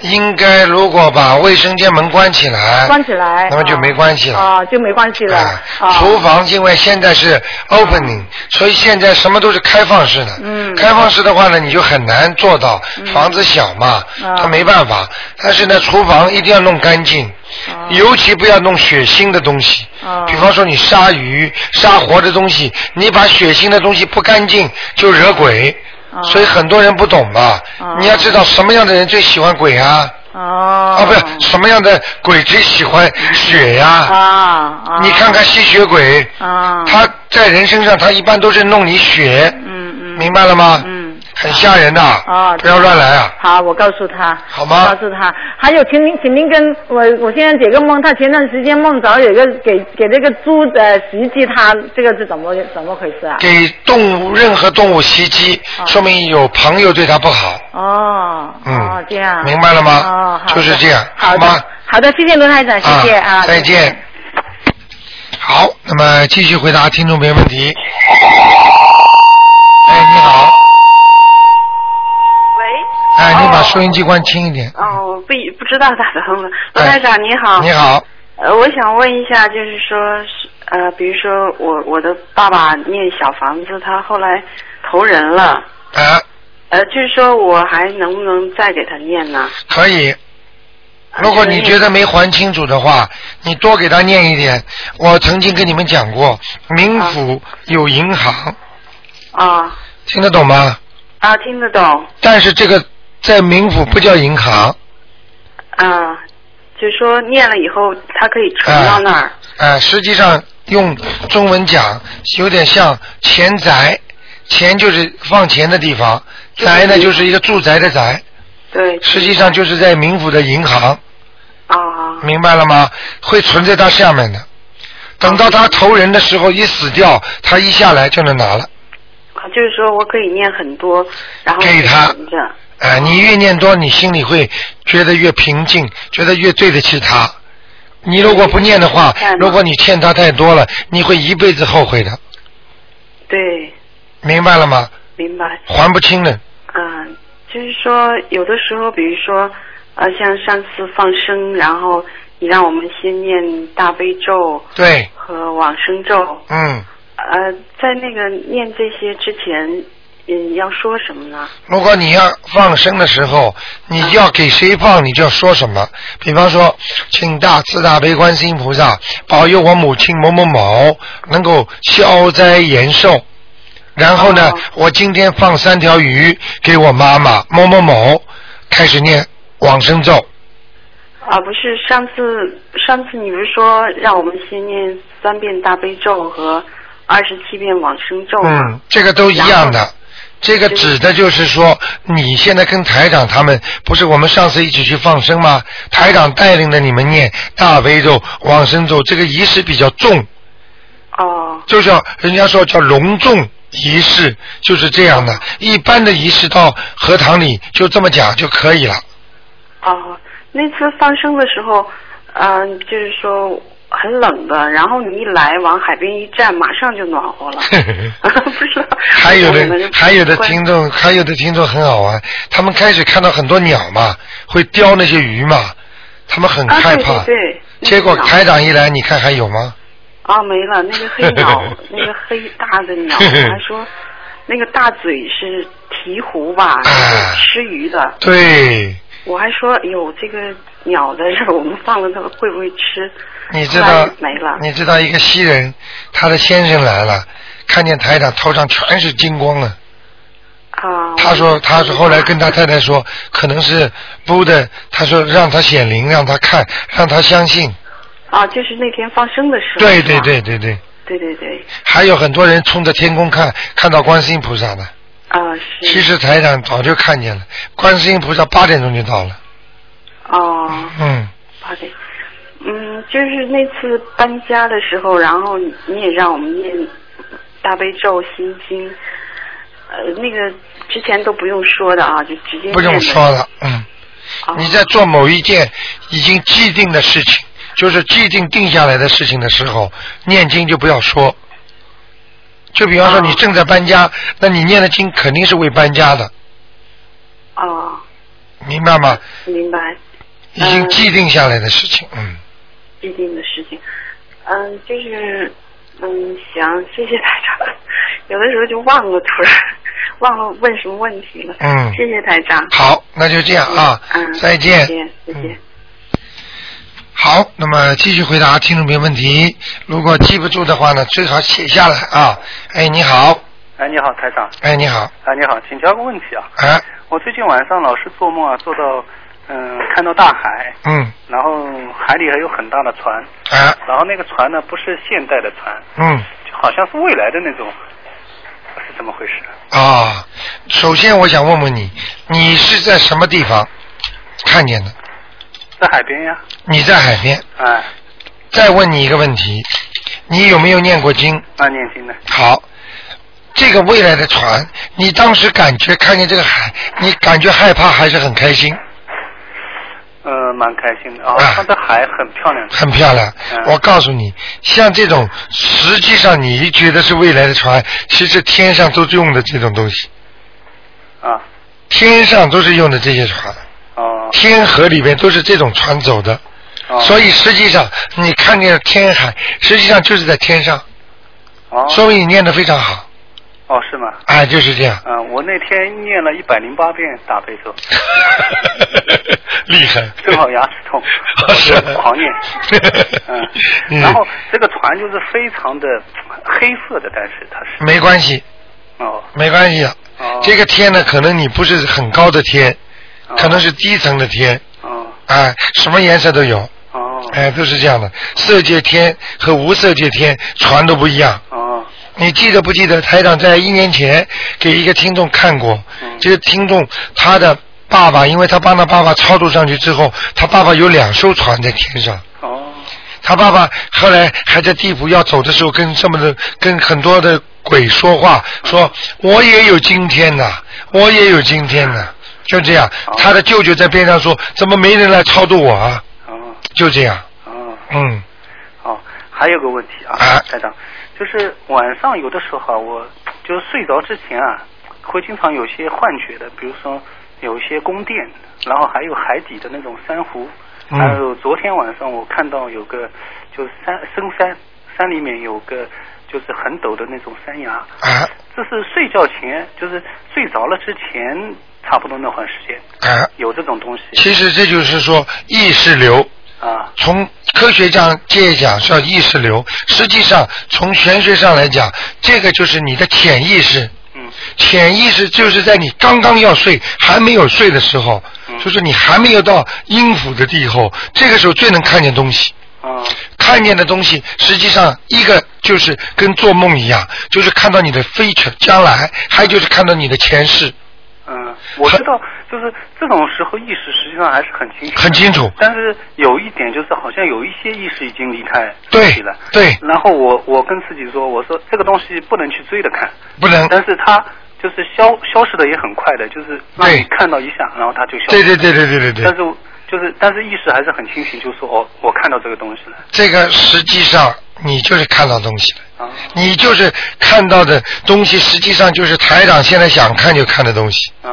应该如果把卫生间门关起来，关起来，那么就没关系了。啊、就没关系了。厨房因为现在是 opening，所以现在什么都是开放式的。嗯开放式的话呢，你就很难做到，房子小嘛，啊它没办法。但是呢，厨房一定要弄干净，啊尤其不要弄血腥的东西。啊比方说你杀鱼、杀活的东西，你把血腥的东西不干净，就惹鬼。啊所以很多人不懂嘛。啊你要知道什么样的人最喜欢鬼啊？哦。啊，不是什么样的鬼最喜欢血呀、啊啊。你看看吸血鬼，啊。他在人身上，他一般都是弄你血，嗯嗯。明白了吗？嗯。很吓人的，哦不要乱来啊！好，我告诉他。好吗我告诉他。还有，请您，请您跟我，我现在解个梦。他前段时间梦着有一个给给这个猪呃袭击他，这个是怎么怎么回事啊？给动物任何动物袭击，哦说明有朋友对他不好，哦。嗯哦，这样。明白了吗哦，好。就是这样好好吗，好的，谢谢罗台长，谢谢啊。再见。好，那么继续回答听众朋友问题。哎，你好，喂。哎，你把哦收音机关轻一点。哦，不不知道打通了。罗哎台长你好。你。好，呃，我想问一下，就是说，是呃，比如说我我的爸爸念小房子，他后来投人了，啊，呃，就是说我还能不能再给他念呢？可以。如果你觉得没还清楚的话，你多给他念一点。我曾经跟你们讲过，冥府有银行，啊听得懂吗？啊，听得懂但是这个在冥府不叫银行，啊，就是说念了以后，它可以存到那儿。啊，实际上用中文讲，有点像钱宅，钱就是放钱的地方，宅呢就是一个住宅的宅，对。实际上就是在冥府的银行，啊明白了吗？会存在它下面的，等到他投人的时候一死掉，他一下来就能拿了。啊，就是说我可以念很多，然后给他哎、你越念多，你心里会觉得越平静，觉得越对得起他。你如果不念的话如果你欠他太多了，你会一辈子后悔的，对，明白了吗？明白。还不清的。嗯，就是说，有的时候，比如说，呃，像上次放生，然后你让我们先念大悲咒对，和往生咒，嗯，呃，在那个念这些之前，嗯，要说什么呢？如果你要放生的时候，你要给谁放，你就要说什么。比方说，请大慈大悲观世音菩萨保佑我母亲某某某能够消灾延寿。然后呢，哦我今天放三条鱼给我妈妈某某某，开始念往生咒。啊，不是上次上次你不是说让我们先念三遍大悲咒和二十七遍往生咒吗？嗯，这个都一样的后。这个指的就是说，你现在跟台长他们，不是我们上次一起去放生吗？台长带领着你们念大悲咒、往生咒，这个仪式比较重，哦就叫人家说叫隆重仪式，就是这样的。一般的仪式到荷塘里就这么讲就可以了。哦，那次放生的时候，嗯、就是说很冷的，然后你一来往海边一站，马上就暖和了。不知道。还有的还有的听众，还有的听众很好玩，他们开始看到很多鸟嘛，会叼那些鱼嘛，他们很啊，害怕。对对对。结果那个鸟台长一来，你看还有吗？啊没了，那个黑鸟，那个黑大的鸟，还说那个大嘴是鹈鹕吧，哎吃鱼的。对，我还还说有这个鸟在这儿，我们放了它会不会吃？你知道没了。你知道一个西人，他的先生来了，看见台长头上全是金光了。啊。他说，他是后来跟他太太说，可能是布的，他说让他显灵，让他看，让他相信。啊，就是那天放生的时候。对对对对对，对对对，还有很多人冲着天空看，看到观世音菩萨的。啊是。其实台长早就看见了，观世音菩萨八点钟就到了。哦，嗯，好的。嗯，就是那次搬家的时候，然后你也让我们念大悲咒心经，呃，那个之前都不用说的啊，就直接不用说了，嗯。哦你在做某一件已经既定的事情，就是既定定下来的事情的时候，念经就不要说。就比方说你正在搬家，那你念的经肯定是为搬家的，哦，明白吗？明白。已经既定下来的事情，嗯。既定的事情，嗯，就是嗯，行，谢谢台长。有的时候就忘了，突然 忘了问什么问题了。嗯谢谢台长。好，那就这样啊，嗯，再见。再见，再见。好，那么继续回答听众朋友问题。如果记不住的话呢，最好写下来啊。哎，你好，哎，你好，台长。哎，你好，哎，你好，请教个问题啊。哎，我最近晚上老是做梦啊，做到嗯看到大海，嗯，然后海里还有很大的船，啊，然后那个船呢不是现代的船，嗯，就好像是未来的那种，是怎么回事？啊，首先我想问问你，你是在什么地方看见的？在海边呀。你在海边。哎，再问你一个问题，你有没有念过经？啊，念经的。好，这个未来的船，你当时感觉看见这个海，你感觉害怕还是很开心？呃，蛮开心的啊，它的海很漂亮。很漂亮。嗯我告诉你，像这种实际上你觉得是未来的船，其实天上都是用的这种东西。啊。天上都是用的这些船。哦。天河里面都是这种船走的。哦。所以实际上你看见天海，实际上就是在天上。哦。说明你念的非常好。哦，是吗？哎，就是这样。嗯，我那天念了一百零八遍大悲咒。厉害。正好牙齿痛，狂念。嗯，嗯然后这个船就是非常的黑色的，但是它是没关系，哦没关系的。哦这个天呢，可能你不是很高的天，可能是低层的天。哦。哎，什么颜色都有。哦。哎，都是这样的。色界天和无色界天船都不一样。哦。你记得不记得台长在一年前给一个听众看过？嗯这个听众他的爸爸，因为他帮他爸爸超度上去之后，他爸爸有两艘船在天上。哦。他爸爸后来还在地府要走的时候，跟这么的跟很多的鬼说话，说我也有今天呐，我也有今天呐，就这样。他的舅舅在边上说，怎么没人来超度我啊？哦。就这样。哦。嗯。好，还有个问题啊，台长，就是晚上有的时候啊，我就是睡着之前啊，会经常有些幻觉的，比如说有一些宫殿，然后还有海底的那种珊瑚，嗯。还有昨天晚上我看到有个就是山深山山里面有个就是很陡的那种山崖，啊。这是睡觉前就是睡着了之前差不多那会儿时间啊，有这种东西。其实这就是说意识流。啊从科学上界讲叫意识流，实际上从玄学上来讲，这个就是你的潜意识。嗯。潜意识就是在你刚刚要睡还没有睡的时候，嗯就是你还没有到阴府的地后，这个时候最能看见东西。啊看见的东西，实际上一个就是跟做梦一样，就是看到你的 future 将来，还有就是看到你的前世。嗯，我知道，就是这种时候意识实际上还是很清楚，很清楚。但是有一点就是，好像有一些意识已经离开对了。对。然后我我跟自己说，我说这个东西不能去追着看，不能。但是它就是消消失的也很快的，就是让你看到一下，然后它就消失。对对对对对对对但是就是但是意识还是很清醒，就说哦，我看到这个东西了。这个实际上你就是看到东西了。啊你就是看到的东西，实际上就是台长现在想看就看的东西。啊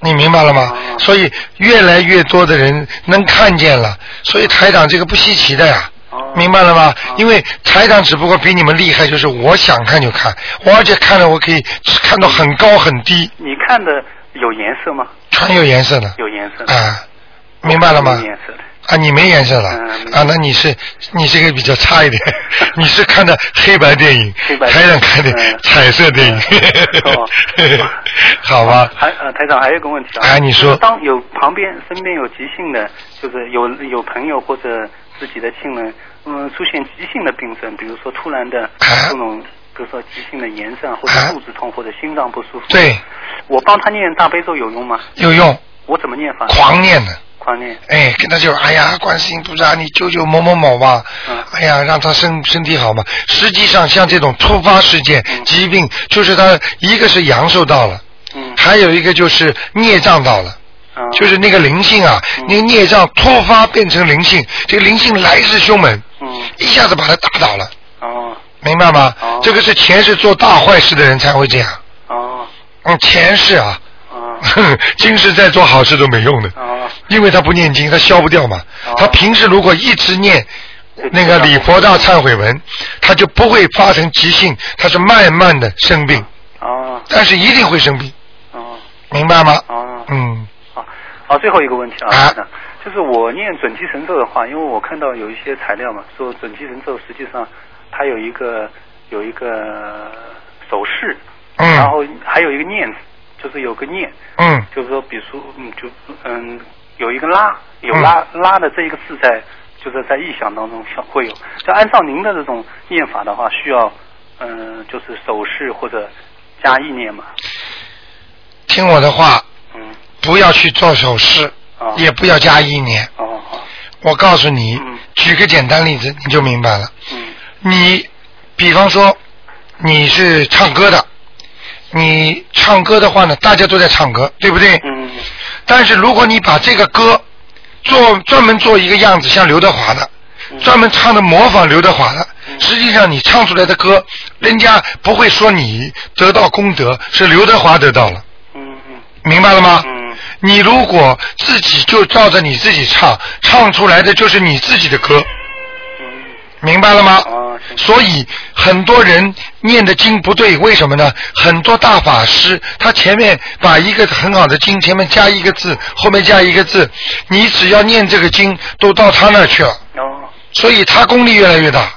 你明白了吗？所以越来越多的人能看见了，所以台长这个不稀奇的呀。明白了吗？因为台长只不过比你们厉害，就是我想看就看，我而且看了我可以看到很高很低，你看的有颜色吗？全有颜色的。有颜色。啊，明白了吗有颜色的。啊，你没颜色了、嗯啊？那你是你这个比较差一点，你是看的黑白电影，黑白电影台长看的嗯彩色电影，哦 好吧？还呃，台长还有一个问题啊，哎你说当有旁边身边有急性的，就是有有朋友或者自己的亲人，嗯，出现急性的病症，比如说突然的啊这种，比如说急性的炎症或者啊肚子痛或者心脏不舒服，对，我帮他念大悲咒有用吗？有用，我怎么念法？狂念的。哎，跟他就哎呀，观世音菩萨，你救救某某某吧，嗯。哎呀，让他身身体好嘛。实际上，像这种突发事件、嗯。疾病，就是他一个是阳寿到了，嗯。还有一个就是孽障到了。啊。就是那个灵性啊，嗯。那个孽障突发变成灵性，这个灵性来势凶猛，嗯。一下子把他打倒了，哦。明白吗？哦。这个是前世做大坏事的人才会这样，哦。嗯，前世啊，哦 今世再做好事都没用的，哦。因为他不念经，他消不掉嘛。哦。他平时如果一直念那个礼佛大忏悔文，他就不会发生急性，他是慢慢的生病，哦。但是一定会生病，哦。明白吗？哦。嗯，好，好，最后一个问题啊，啊。就是我念准提神咒的话，因为我看到有一些材料嘛，说准提神咒实际上它有一个有一个手势，嗯。然后还有一个念字，就是有个念，嗯就是说，比如说，嗯，就嗯，有一个拉，有拉、拉的这一个字在，就是在意想当中像会有。就按照您的这种念法的话，需要嗯，就是手势或者加意念嘛。听我的话，嗯，不要去做手势，哦也不要加意念。哦好，我告诉你，嗯举个简单例子，你就明白了。嗯你比方说你是唱歌的，你唱歌的话呢，大家都在唱歌，对不对？嗯但是如果你把这个歌做专门做一个样子，像刘德华的，嗯。专门唱的模仿刘德华的，实际上你唱出来的歌，人家不会说你得到功德，是刘德华得到了，嗯嗯。明白了吗？嗯。你如果自己就照着你自己唱，唱出来的就是你自己的歌，嗯明白了吗？哦所以很多人念的经不对，为什么呢？很多大法师他前面把一个很好的经前面加一个字，后面加一个字，你只要念这个经都到他那儿去了，哦所以他功力越来越大。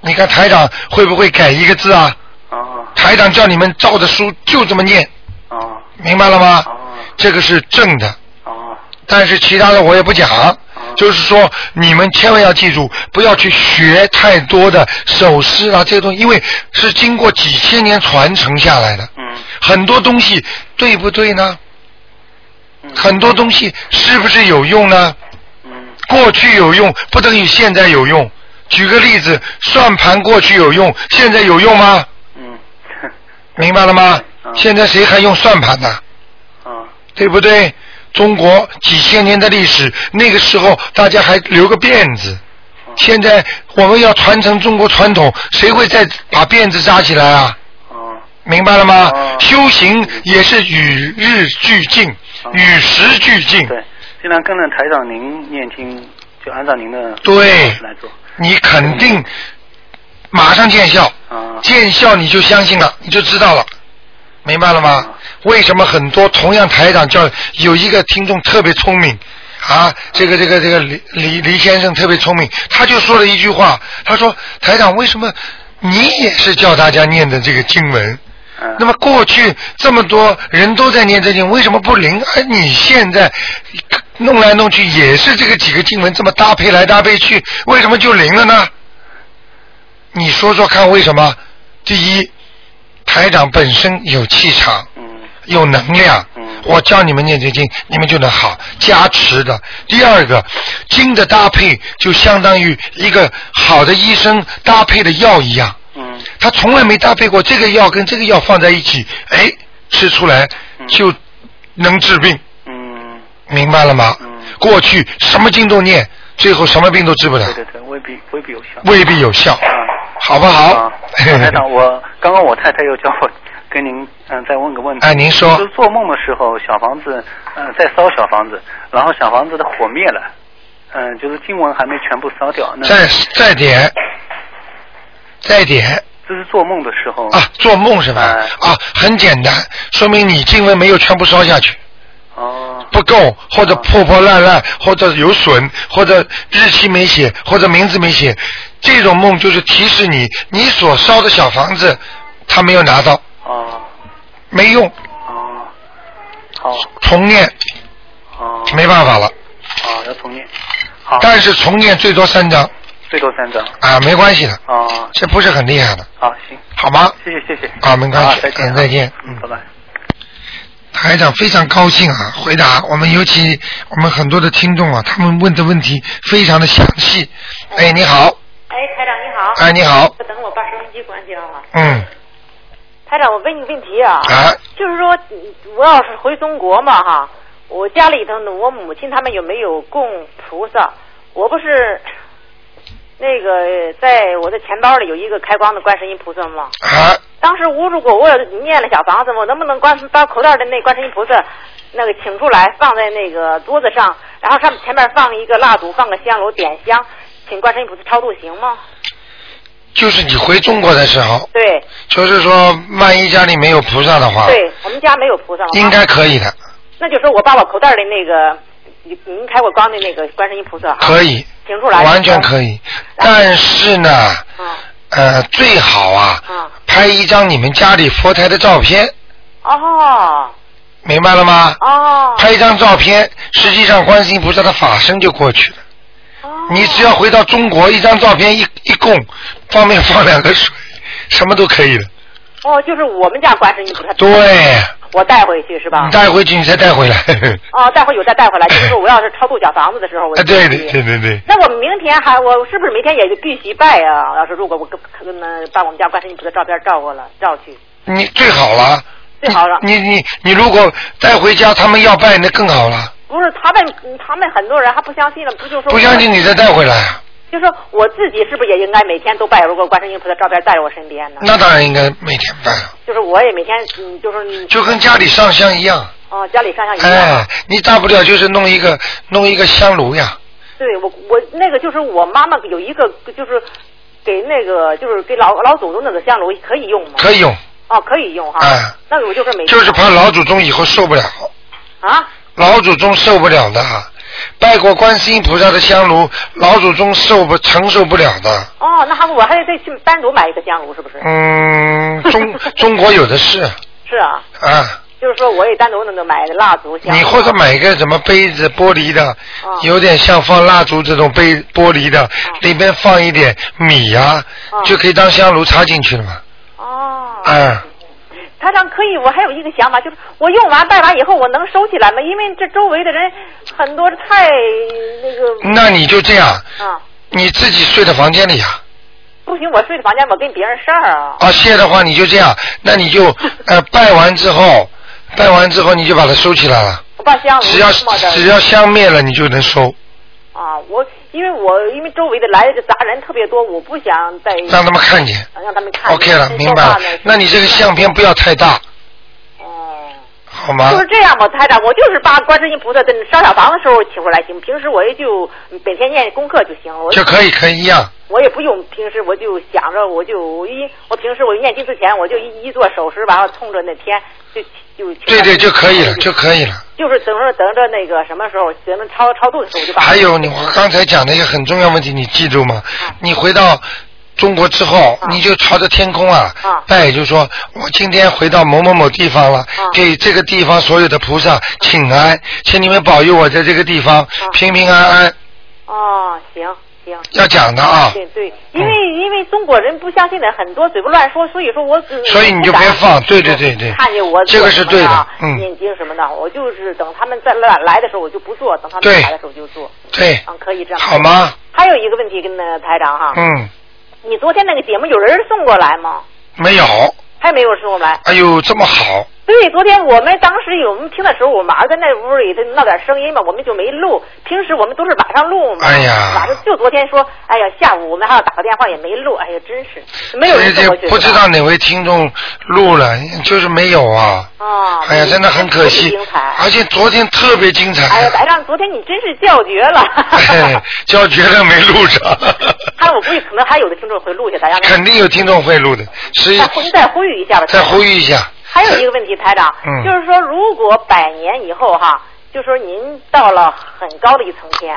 你看台长会不会改一个字啊？哦台长叫你们照着书就这么念，哦明白了吗？哦这个是正的。哦但是其他的我也不讲，就是说你们千万要记住，不要去学太多的手势啊这些东西，因为是经过几千年传承下来的，嗯很多东西对不对呢？嗯很多东西是不是有用呢？嗯过去有用不等于现在有用。举个例子，算盘过去有用，现在有用吗？嗯 明白了吗？嗯现在谁还用算盘呢？啊对不对？中国几千年的历史，那个时候大家还留个辫子。现在我们要传承中国传统，谁会再把辫子扎起来啊？哦明白了吗？哦修行也是与日俱进，哦与时俱进。对，尽量跟着台长您念经，就按照您的对来做。你肯定马上见效，啊见效你就相信了，你就知道了，明白了吗嗯？为什么很多同样台长叫有一个听众特别聪明啊？这个这个这个李李李先生特别聪明，他就说了一句话，他说台长为什么你也是叫大家念的这个经文？嗯那么过去这么多人都在念这经，为什么不灵？而你现在弄来弄去也是这个几个经文这么搭配来搭配去，为什么就灵了呢？你说说看为什么？第一，台长本身有气场，嗯有能量，嗯我教你们念这经，你们就能好加持的。第二个，经的搭配就相当于一个好的医生搭配的药一样。嗯他从来没搭配过这个药跟这个药放在一起，哎，吃出来就能治病，嗯，明白了吗？嗯过去什么经都念，最后什么病都治不了对，对对，未必未必有效。未必有效，啊好不好啊，？台长，我刚刚我太太又叫我跟您嗯再问个问题。哎您说就是做梦的时候，小房子嗯在烧小房子，然后小房子的火灭了，嗯，就是经文还没全部烧掉。那再再点，再点这是做梦的时候。啊，做梦是吧？哎啊，很简单，说明你经文没有全部烧下去，哦。不够，或者破破烂烂，或者有损，或者日期没写，或者名字没写，这种梦就是提示你，你所烧的小房子他没有拿到，哦。没用，哦，好。重念哦。没办法了。哦，要重念。好，但是重念最多三张最多三张。啊，没关系的，啊，这不是很厉害的，好，行，好吗？谢谢谢谢。啊没关系好再见再见嗯，拜拜。台长非常高兴啊，回答我们尤其我们很多的听众啊，他们问的问题非常的详细。哎，你好，哎，台长你好。哎你好等我把收音机关掉啊。嗯，台长，我问你个问题啊。啊。就是说，嗯我要是回中国嘛哈，我家里头呢，我母亲他们有没有供菩萨？我不是那个在我的钱包里有一个开光的观世音菩萨吗？啊。当时我如果我念了小房子，我能不能关把口袋的那观世音菩萨那个请出来，放在那个桌子上，然后上面前面放一个蜡烛，放个香炉，点香，请观世音菩萨超度行吗？就是你回中国的时候，对就是说万一家里没有菩萨的话，对，我们家没有菩萨。应该可以的，那就说我把我口袋里那个您您开过光的那个观世音菩萨哈，可以，停出来，完全可以。但是呢，嗯。呃，最好啊，嗯。拍一张你们家里佛台的照片，哦。明白了吗？哦。拍一张照片，实际上观世音菩萨的法身就过去了。哦。你只要回到中国，一张照片一一供，方便放两个水，什么都可以了。哦，就是我们家观世音菩萨，对，我带回去是吧你？带回去你再带回来。哦，待会儿有再带回来，就是说我要是超度小房子的时候，我啊，对就对对对对，那我们明天还我是不是明天也就必须拜啊？要是如果我跟跟那把我们家观世音菩萨照片照过了照去，你最好了。最好了。你你你如果带回家，他们要拜，那更好了。不是他们他们很多人还不相信了，不就说不相信你再带回来啊？就说我自己是不是也应该每天都拜如果观世音菩萨照片在我身边呢？那当然应该每天拜了，就是我也每天嗯，就是你就跟家里上香一样。哦家里上香一样。哎，你大不了就是弄一个弄一个香炉呀。对我我那个就是我妈妈有一个就是给那个就是给老老祖宗那个香炉可以用吗？可以用，哦，可以用哈。哎那我就是每天就是怕老祖宗以后受不了，啊。老祖宗受不了的。拜过观世音菩萨的香炉，老祖宗受不承受不了的。哦，那还我还得再去单独买一个香炉，是不是？嗯，中 中国有的是是啊，啊，就是说我也单独能够买蜡烛香。你或者买一个什么杯子玻璃的，哦有点像放蜡烛这种杯玻璃的，里边放一点米呀、哦就可以当香炉插进去了嘛。哦。嗯，台长可以，我还有一个想法，就是我用完拜完以后，我能收起来吗？因为这周围的人很多太那个。那你就这样，啊，你自己睡在房间里呀、不行，我睡的房间我跟别人事儿啊。啊，谢的话你就这样，那你就 呃拜完之后，拜完之后你就把它收起来了。我把香炉只要只要香灭了，你就能收，啊，我因为我因为周围的来的杂人特别多，我不想再让他们看见。让他们看见。OK 了，明白了。那你这个相片不要太大。好吗？就是这样吧，台长，我就是把观世音菩萨的烧小房的时候请回来行，平时我也就每天念功课就行了。就可以可以一样。我也不用平时我就想着我就一我平时我念经之前我就一一做手势，完了冲着那天就就对对就可以了，就可以了。就是等着等着那个什么时候等着超超度的时候就把还有你我刚才讲的一个很重要问题，你记住吗？你回到中国之后，你就朝着天空啊拜，就说我今天回到某某某地方了，给这个地方所有的菩萨请安，请你们保佑我在这个地方平平安安。哦，行行。要讲的啊。对对，因为、因为中国人不相信的很多，嘴不乱说，所以说我只所以你就别放，对对对对，看见我这个是对的嗯，念经什么的，我就是等他们再来来的时候我就不做，等他们来的时候就做。对，嗯，可以这样。好吗？还有一个问题跟那个台长哈，嗯，你昨天那个节目有人送过来吗？没有，还没有送过来。哎呦，这么好，对，昨天我们当时有我们听的时候，我马上在那屋里头闹点声音嘛，我们就没录。平时我们都是晚上录嘛。哎呀晚上就昨天说，哎呀，下午我们还要打个电话也没录，哎呀，真是没有人。这不知道哪位听众录了，就是没有啊。啊。哎呀，真的很可惜精彩，而且昨天特别精彩。哎呀，台长，昨天你真是叫绝了。哎，叫绝了没录上，他我估计可能还有的听众会录下，大家肯定有听众会录的，所以再呼吁一下吧。再呼吁一下，还有一个问题，台长，嗯就是说，如果百年以后哈，就说您到了很高的一层天，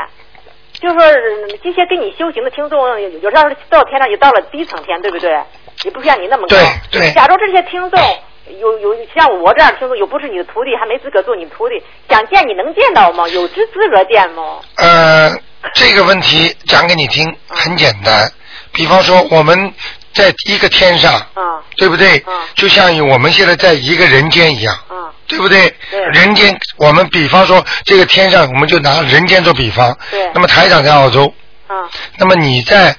就说嗯这些跟你修行的听众，有有时候到天上也到了低层天，对不对？也不像你那么高。对对假如这些听众有有像我这样的听众，又不是你的徒弟，还没资格做你徒弟，想见你能见到吗？有资资格见吗？呃，这个问题讲给你听，很简单。比方说，我们在一个天上，啊对不对？嗯就像我们现在在一个人间一样，啊对不对？对人间，我们比方说这个天上，我们就拿人间做比方。对那么台长在澳洲，啊那么你在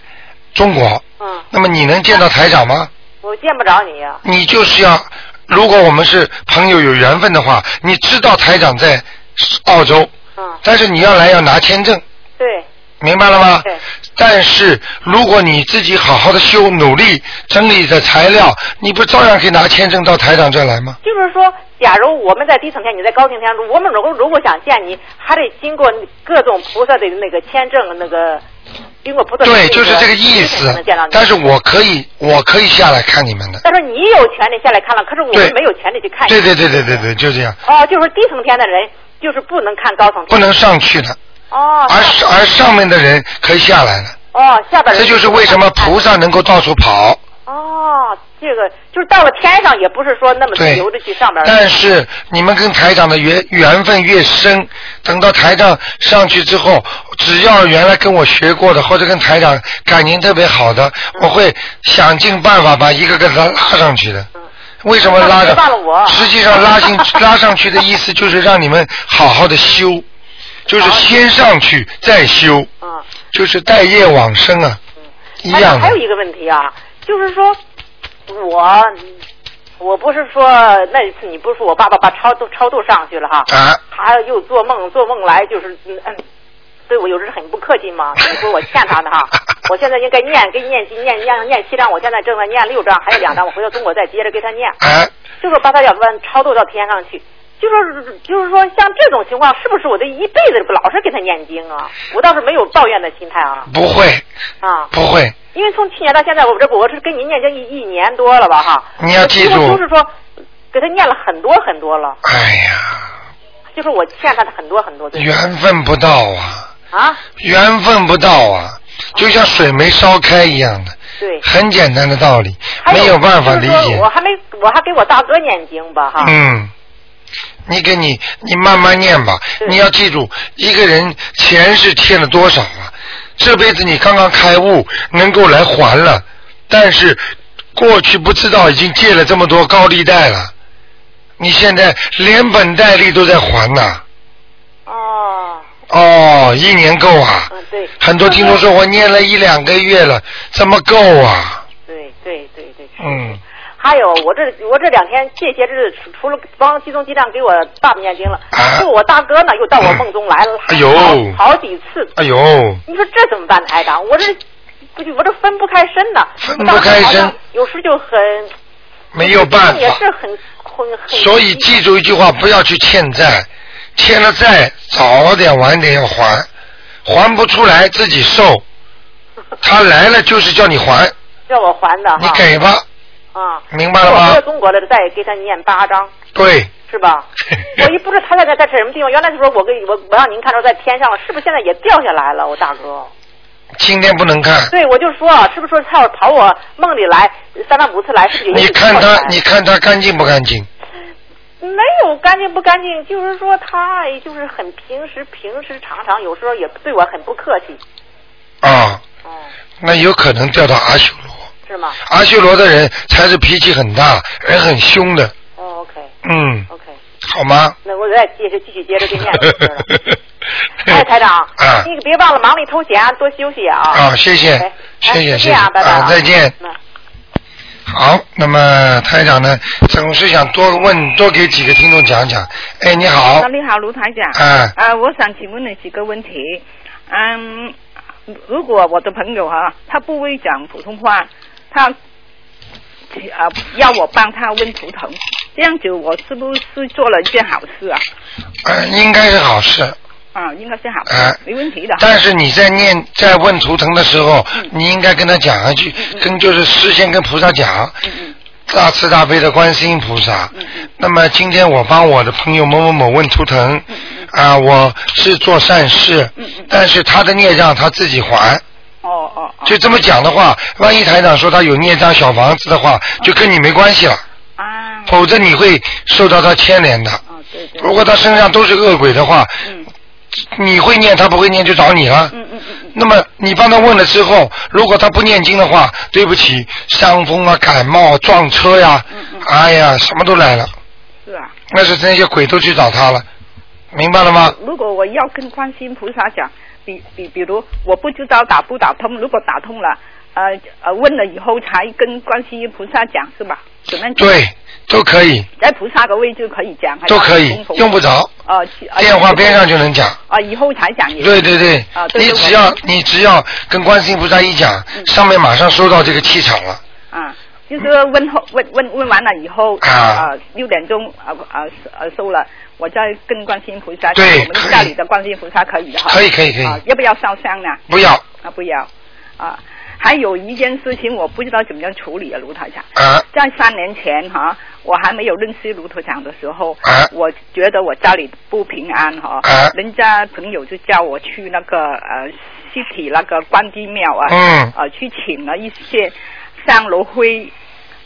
中国，嗯，那么你能见到台长吗？我见不着你呀、你就是要，如果我们是朋友有缘分的话，你知道台长在澳洲，嗯，但是你要来要拿签证，对明白了吗？对。但是如果你自己好好的修，努力整理的材料，你不照样可以拿签证到台长这儿来吗？就是说，假如我们在低层天，你在高层天，我们如果如果想见你，还得经过各种菩萨的那个签证，那个经过菩萨的对，就是这个意思。但是我可以，我可以下来看你们的。但是你有权利下来看了，可是我们没有权利去看你。对对对对对对，就这样，哦，就是低层天的人，就是不能看高层天。不能上去的，哦。而而上面的人可以下来了。哦，下边人这就是为什么菩萨能够到处跑。哦，这个就是到了天上，也不是说那么自对由的去上边。但是你们跟台长的缘缘分越深，等到台长上去之后，只要原来跟我学过的，或者跟台长感情特别好的，嗯我会想尽办法把一个个他拉上去的。为什么拉那别忘了上？我实际上拉进 拉上去的意思就是让你们好好的修，就是先上去再修，嗯。就是待业往生啊，一还有样的。还有一个问题啊，就是说，我我不是说那一次你不是说我爸爸把超度超度上去了哈，啊，他又做梦做梦来就是嗯。嗯对我有时很不客气嘛，你说我欠他的哈，我现在应该念给念经念念念七章，我现在正在念六章，还有两章，我回到中国再接着给他念，啊，就是把他要问超度到天上去，就是就是说像这种情况，是不是我这一辈子老是给他念经啊？我倒是没有抱怨的心态啊不会，啊，不会，因为从去年到现在，我这不我是跟您念经一一年多了吧哈。你要记住我就是说给他念了很多很多了，哎呀，就是我欠他的很多很多缘分不到啊。啊，缘分不到啊，就像水没烧开一样的，对。很简单的道理，还没有办法理解我。还没我还给我大哥念经吧哈。嗯，你给你你慢慢念吧，你要记住，一个人前世欠了多少啊？这辈子你刚刚开悟，能够来还了，但是过去不知道已经借了这么多高利贷了，你现在连本带利都在还呢、哦，哦，一年够啊？嗯对。很多听众说我念了一两个月了，怎么够啊？对对对对。嗯，还有我这我这两天这些日子除除了帮集中鸡蛋给我爸爸念经了，啊就我大哥呢又到我梦中来了，哎呦好好几次。哎呦，你说这怎么办，台长？我这不就我这分不开身呢，分不开身有时就很没有办也法。是很很很。所以记住一句话，不要去欠债，欠了债早点晚点要还，还不出来自己受。他来了就是叫你还，叫我还的。你给吧，啊，明白了吗我回到中国的，再给他念八章，对。是吧？我一不知他在在在什么地方，原来就说我给我我让您看到在天上了，是不是现在也掉下来了？我大哥。今天不能看，对，我就说，是不是说他要跑我梦里来三番五次来，是不是你看他，你看他干净不干净？没有干净不干净，就是说他就是很平时平时常常有时候也对我很不客气，啊，哦，那有可能掉到阿修罗。是吗？阿修罗的人才是脾气很大，人很凶的，哦，OK 嗯，OK，好吗？那我再接着继续接着给念了。哎，台长，啊那个别忘了忙里偷闲，多休息啊。啊，谢谢哎，谢谢，谢谢啊，再见。嗯好，那么台长呢，总是想多问，多给几个听众讲讲。哎，你好啊，，你好，卢台长。啊啊，我想请问你几个问题。嗯，如果我的朋友哈、他不会讲普通话，他啊要我帮他问图腾，这样子我是不是做了一件好事啊？呃，应该是好事。啊，应该是好事，啊没问题的。但是你在念在问图腾的时候，嗯你应该跟他讲一句，跟就是事先跟菩萨讲，大慈大悲的观世音菩萨。嗯那么今天我帮我的朋友某某某问图腾，嗯啊，我是做善事，但是他的孽障他自己还。哦哦哦。就这么讲的话，万一台长说他有孽障小房子的话，就跟你没关系了。啊。否则你会受到他牵连的。哦对对。如果他身上都是恶鬼的话，嗯你会念，他不会念就找你了。嗯嗯嗯那么你帮他问了之后，如果他不念经的话，对不起，伤风啊、感冒、啊、撞车呀、哎呀，什么都来了。是啊。那是那些鬼都去找他了，明白了吗？如果我要跟观世音菩萨讲，比比比如我不知道打不打通，如果打通了，呃呃问了以后才跟观世音菩萨讲是吧？怎么样？对，都可以，在菩萨的位置可以讲，都可以用不着，呃，电话边上就能讲。啊，以后才讲也对对对啊，，对对你只要你只要跟观世音菩萨一讲，上面马上收到这个气场了。啊，就是问候问问问完了以后啊六点钟啊啊呃收了，我再跟观世音菩萨我们家里的观世音菩萨可以的哈，可以可以可以啊，要不要烧香呢？不要啊，不要啊。还有一件事情，我不知道怎么样处理啊，卢台长。啊在三年前哈，我还没有认识卢台长的时候，啊我觉得我家里不平安哈，啊人家朋友就叫我去那个呃西体那个关帝庙啊，嗯啊去请了一些香炉灰。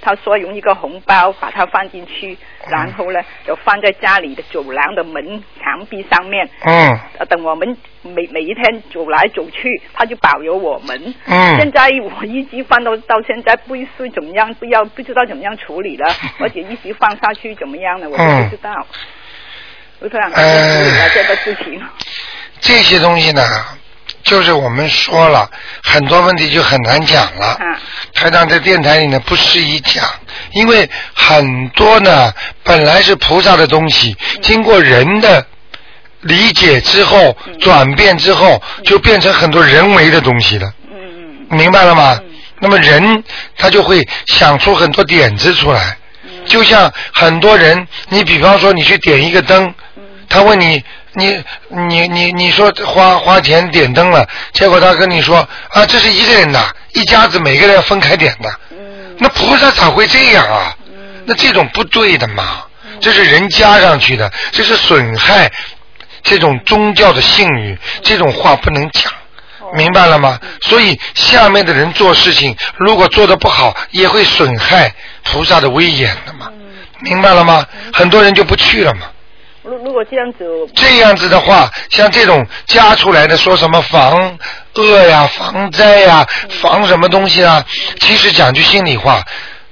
他说用一个红包把它放进去，然后呢就放在家里的走廊的门墙壁上面。嗯呃，等我们每每一天走来走去，他就保佑我们。嗯现在我一直放到到现在，不是怎么样，不要不知道怎么样处理了，而且一直放下去怎么样呢？我都嗯不知道。不知道怎么样处理了这个事情。这些东西呢，就是我们说了很多问题就很难讲了。嗯。台长在电台里呢不适宜讲，因为很多呢本来是菩萨的东西，经过人的理解之后、转变之后，就变成很多人为的东西了。嗯嗯。明白了吗？那么人他就会想出很多点子出来，就像很多人，你比方说你去点一个灯，他问你，你你你你说花花钱点灯了，结果他跟你说啊，这是一个人的，一家子每个人要分开点的，那菩萨咋会这样啊？那这种不对的嘛，这是人加上去的，这是损害这种宗教的信誉，这种话不能讲。明白了吗？所以下面的人做事情，如果做的不好，也会损害菩萨的威严的嘛。明白了吗？很多人就不去了嘛。如如果这样子，这样子的话，像这种加出来的，说什么防恶呀、防灾呀、防什么东西啊，其实讲句心里话，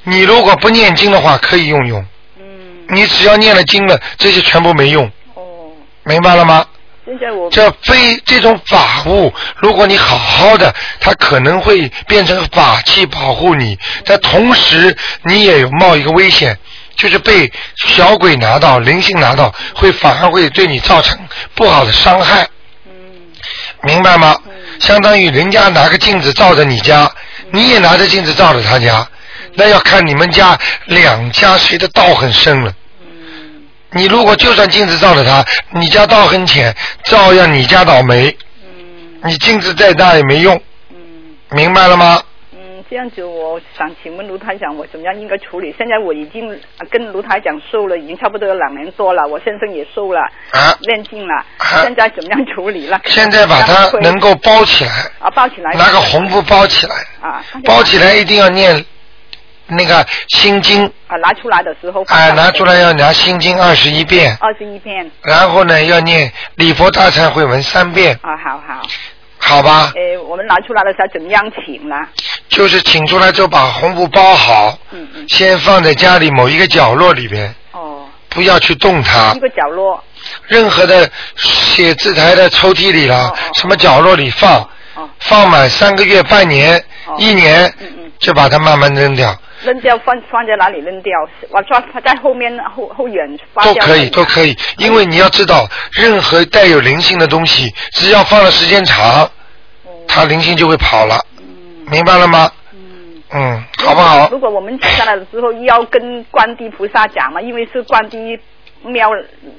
你如果不念经的话，可以用用。嗯你只要念了经了，这些全部没用。哦明白了吗？现在我这非这种法物，如果你好好的，它可能会变成法器保护你，但同时你也有冒一个危险，就是被小鬼拿到、灵性拿到，会反而会对你造成不好的伤害。明白吗？相当于人家拿个镜子照着你家，你也拿着镜子照着他家，那要看你们家两家谁的道很深了。你如果就算镜子照着他，你家道很浅，照样你家倒霉。你镜子再大也没用。明白了吗？嗯，这样子我想请问卢台长，我怎么样应该处理？现在我已经呃跟卢台长收了，已经差不多有两年多了，我先生也收了，啊？练经了，现在怎么样处理了？现在把它能够包起来，啊包起来，拿个红布包起来，啊包起来一定要念那个心经，啊拿出来的时候啊，拿出来要拿心经二十一遍，二十一遍。然后呢要念礼佛大忏悔文三遍，啊，好好。好吧？呃，我们拿出来的时候怎么样请呢？就是请出来之后把红布包好，嗯嗯，先放在家里某一个角落里边，哦，不要去动它。一。个角落，任何的写字台的抽屉里哦啦，什么角落里放，放满三个月、半年、哦一年，嗯。就把它慢慢扔掉，扔掉放放在哪里扔掉？我说在后面后后远发掉都可以，都可以。因为你要知道，任何带有灵性的东西，只要放的时间长，它灵性就会跑了，明白了吗？嗯，好不好？如果我们请下来的时候要跟观地菩萨讲嘛，因为是观地庙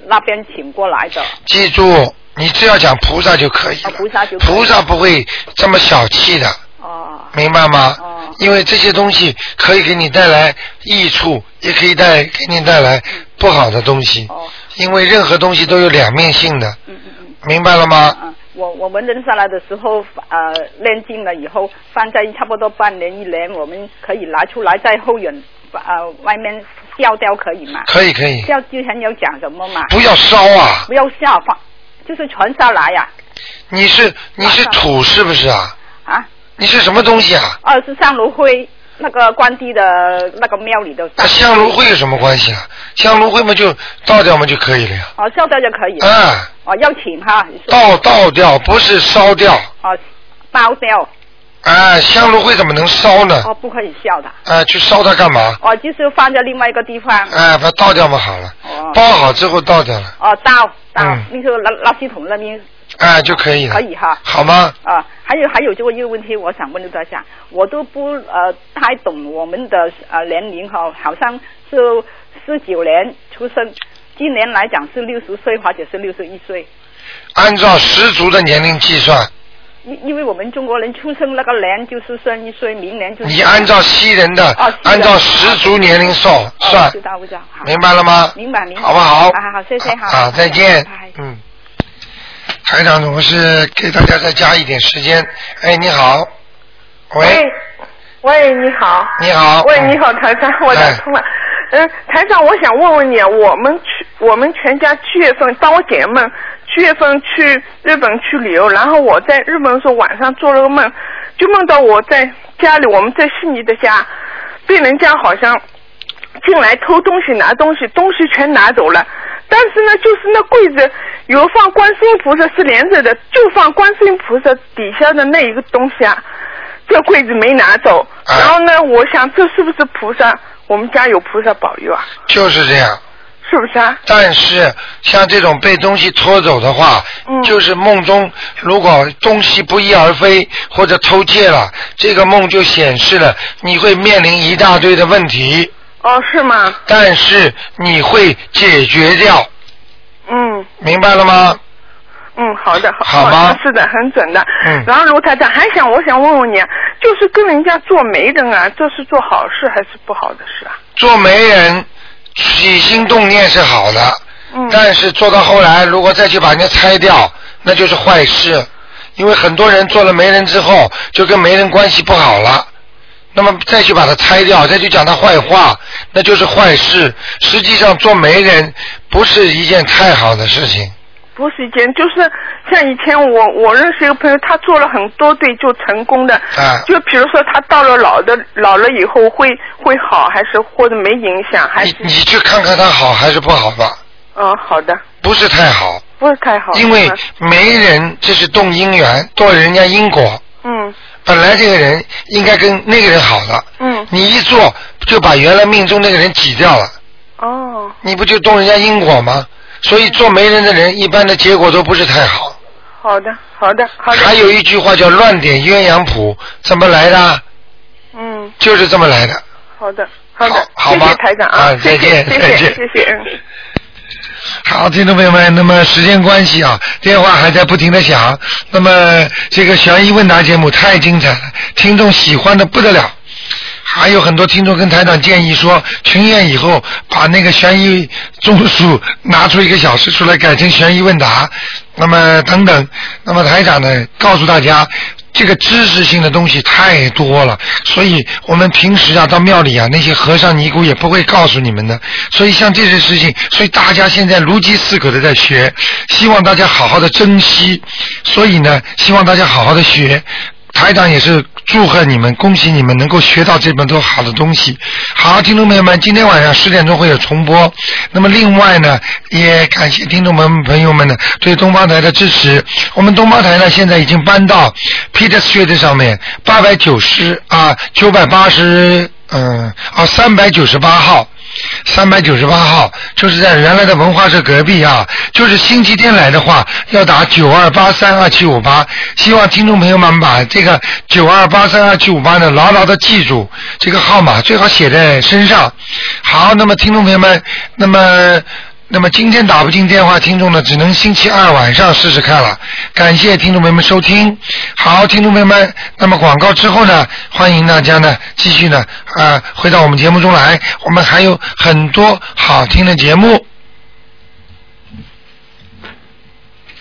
那边请过来的，记住，你只要讲菩萨就可以了。菩萨就可以菩萨不会这么小气的。哦。明白吗？因为这些东西可以给你带来益处，也可以带给你带来不好的东西。哦。因为任何东西都有两面性的。嗯嗯嗯。明白了吗？嗯，我我们扔下来的时候，呃，炼净了以后，放在差不多半年一年，我们可以拿出来在后院，呃，外面烧掉可以吗？可以可以。烧之前有讲什么嘛？不要烧啊！不要下，放就是传下来呀、你是你是土是不是啊？啊。你是什么东西啊？哦，是香炉灰，那个关帝的那个庙里的。那香炉灰有什么关系啊？香炉灰嘛就倒掉嘛就可以了呀。哦，烧掉就可以。啊。哦，要请哈。倒倒掉不是烧掉。哦，包掉。啊，香炉灰怎么能烧呢？哦，不可以烧的。啊，去烧它干嘛？哦，就是放在另外一个地方。哎，把它倒掉嘛好了。哦。包好之后倒掉了，哦，倒倒，嗯那个垃垃圾桶那边。哎就可以了。可以哈。好吗？啊，还有还有这个一个问题，我想问大家，我都不呃太懂我们的呃年龄哈，好像是四九年出生，今年来讲是六十岁或者是六十一岁，按照十足的年龄计算，因因为我们中国人出生那个年就是算一岁，明年就是。你按照西人的按照十足年龄算哦算知，道知道，明白了吗？明白明白。好不好好好好，谢谢好。啊，再见。嗯，台长总是给大家再加一点时间。哎，你好，喂，喂，你好。你好喂，嗯你好，台长，我打通了。嗯、台长，我想问问你，我们去，我们全家七月份帮我解梦，七月份去日本去旅游，然后我在日本的时候晚上做了个梦，就梦到我在家里，我们在悉尼的家，被人家好像进来偷东西、拿东西，东西全拿走了。但是呢，就是那柜子有放观世音菩萨是连着的，就放观世音菩萨底下的那一个东西啊，这柜子没拿走。然后呢，我想这是不是菩萨？我们家有菩萨保佑啊？就是这样。是不是啊？但是像这种被东西拖走的话，嗯就是梦中如果东西不翼而飞或者偷窃了，这个梦就显示了你会面临一大堆的问题。哦，是吗？但是你会解决掉，嗯明白了吗？嗯，好的，好吗是的，很准的。嗯然后卢太太还想，我想问问你啊，就是跟人家做媒人啊，这是做好事还是不好的事啊？做媒人起心动念是好的，嗯但是做到后来，如果再去把人家拆掉，那就是坏事。因为很多人做了媒人之后，就跟媒人关系不好了。那么再去把它拆掉，再去讲他坏话，那就是坏事。实际上做媒人不是一件太好的事情。不是一件，就是像以前我我认识一个朋友，他做了很多对就成功的，啊就比如说他到了老的老了以后会会好，还是或者没影响，还是你去看看他好还是不好吧？嗯好的，不是太好，不是太好，因为媒人这是动姻缘，动人家因果。嗯本来这个人应该跟那个人好的，嗯你一做就把原来命中那个人挤掉了，哦你不就动人家因果吗？所以做媒人的人一般的结果都不是太好。好的好的好的，还有一句话叫“乱点鸳鸯谱”，怎么来的？嗯就是这么来的。好的好的，好吗谢谢台长啊再见谢再见谢谢谢嗯。好，听众朋友们，那么时间关系啊，电话还在不停的响。那么这个悬疑问答节目太精彩了，听众喜欢的不得了。还有很多听众跟台长建议说，群演以后把那个悬疑综述拿出一个小时出来，改成悬疑问答。那么等等，那么台长呢，告诉大家，这个知识性的东西太多了，所以我们平时啊到庙里啊，那些和尚尼姑也不会告诉你们的。所以像这些事情，所以大家现在如饥似渴的在学，希望大家好好的珍惜。所以呢，希望大家好好的学。台长也是祝贺你们，恭喜你们能够学到这么多好的东西。好，听众朋友们，今天晚上十点钟会有重播。那么另外呢，也感谢听众们朋友们呢对东方台的支持。我们东方台呢现在已经搬到 Peter Street 上面，八百九十啊，九百八十，嗯，啊，三百九十八号。三百九十八号，就是在原来的文化社隔壁啊。就是星期天来的话，要打九二八三二七五八。希望听众朋友们把这个九二八三二七五八呢牢牢的记住，这个号码最好写在身上。好，那么听众朋友们，那么。那么今天打不进电话，听众呢只能星期二晚上试试看了。感谢听众朋友们收听。好，听众朋友们，那么广告之后呢，欢迎大家呢继续呢啊回到我们节目中来，我们还有很多好听的节目。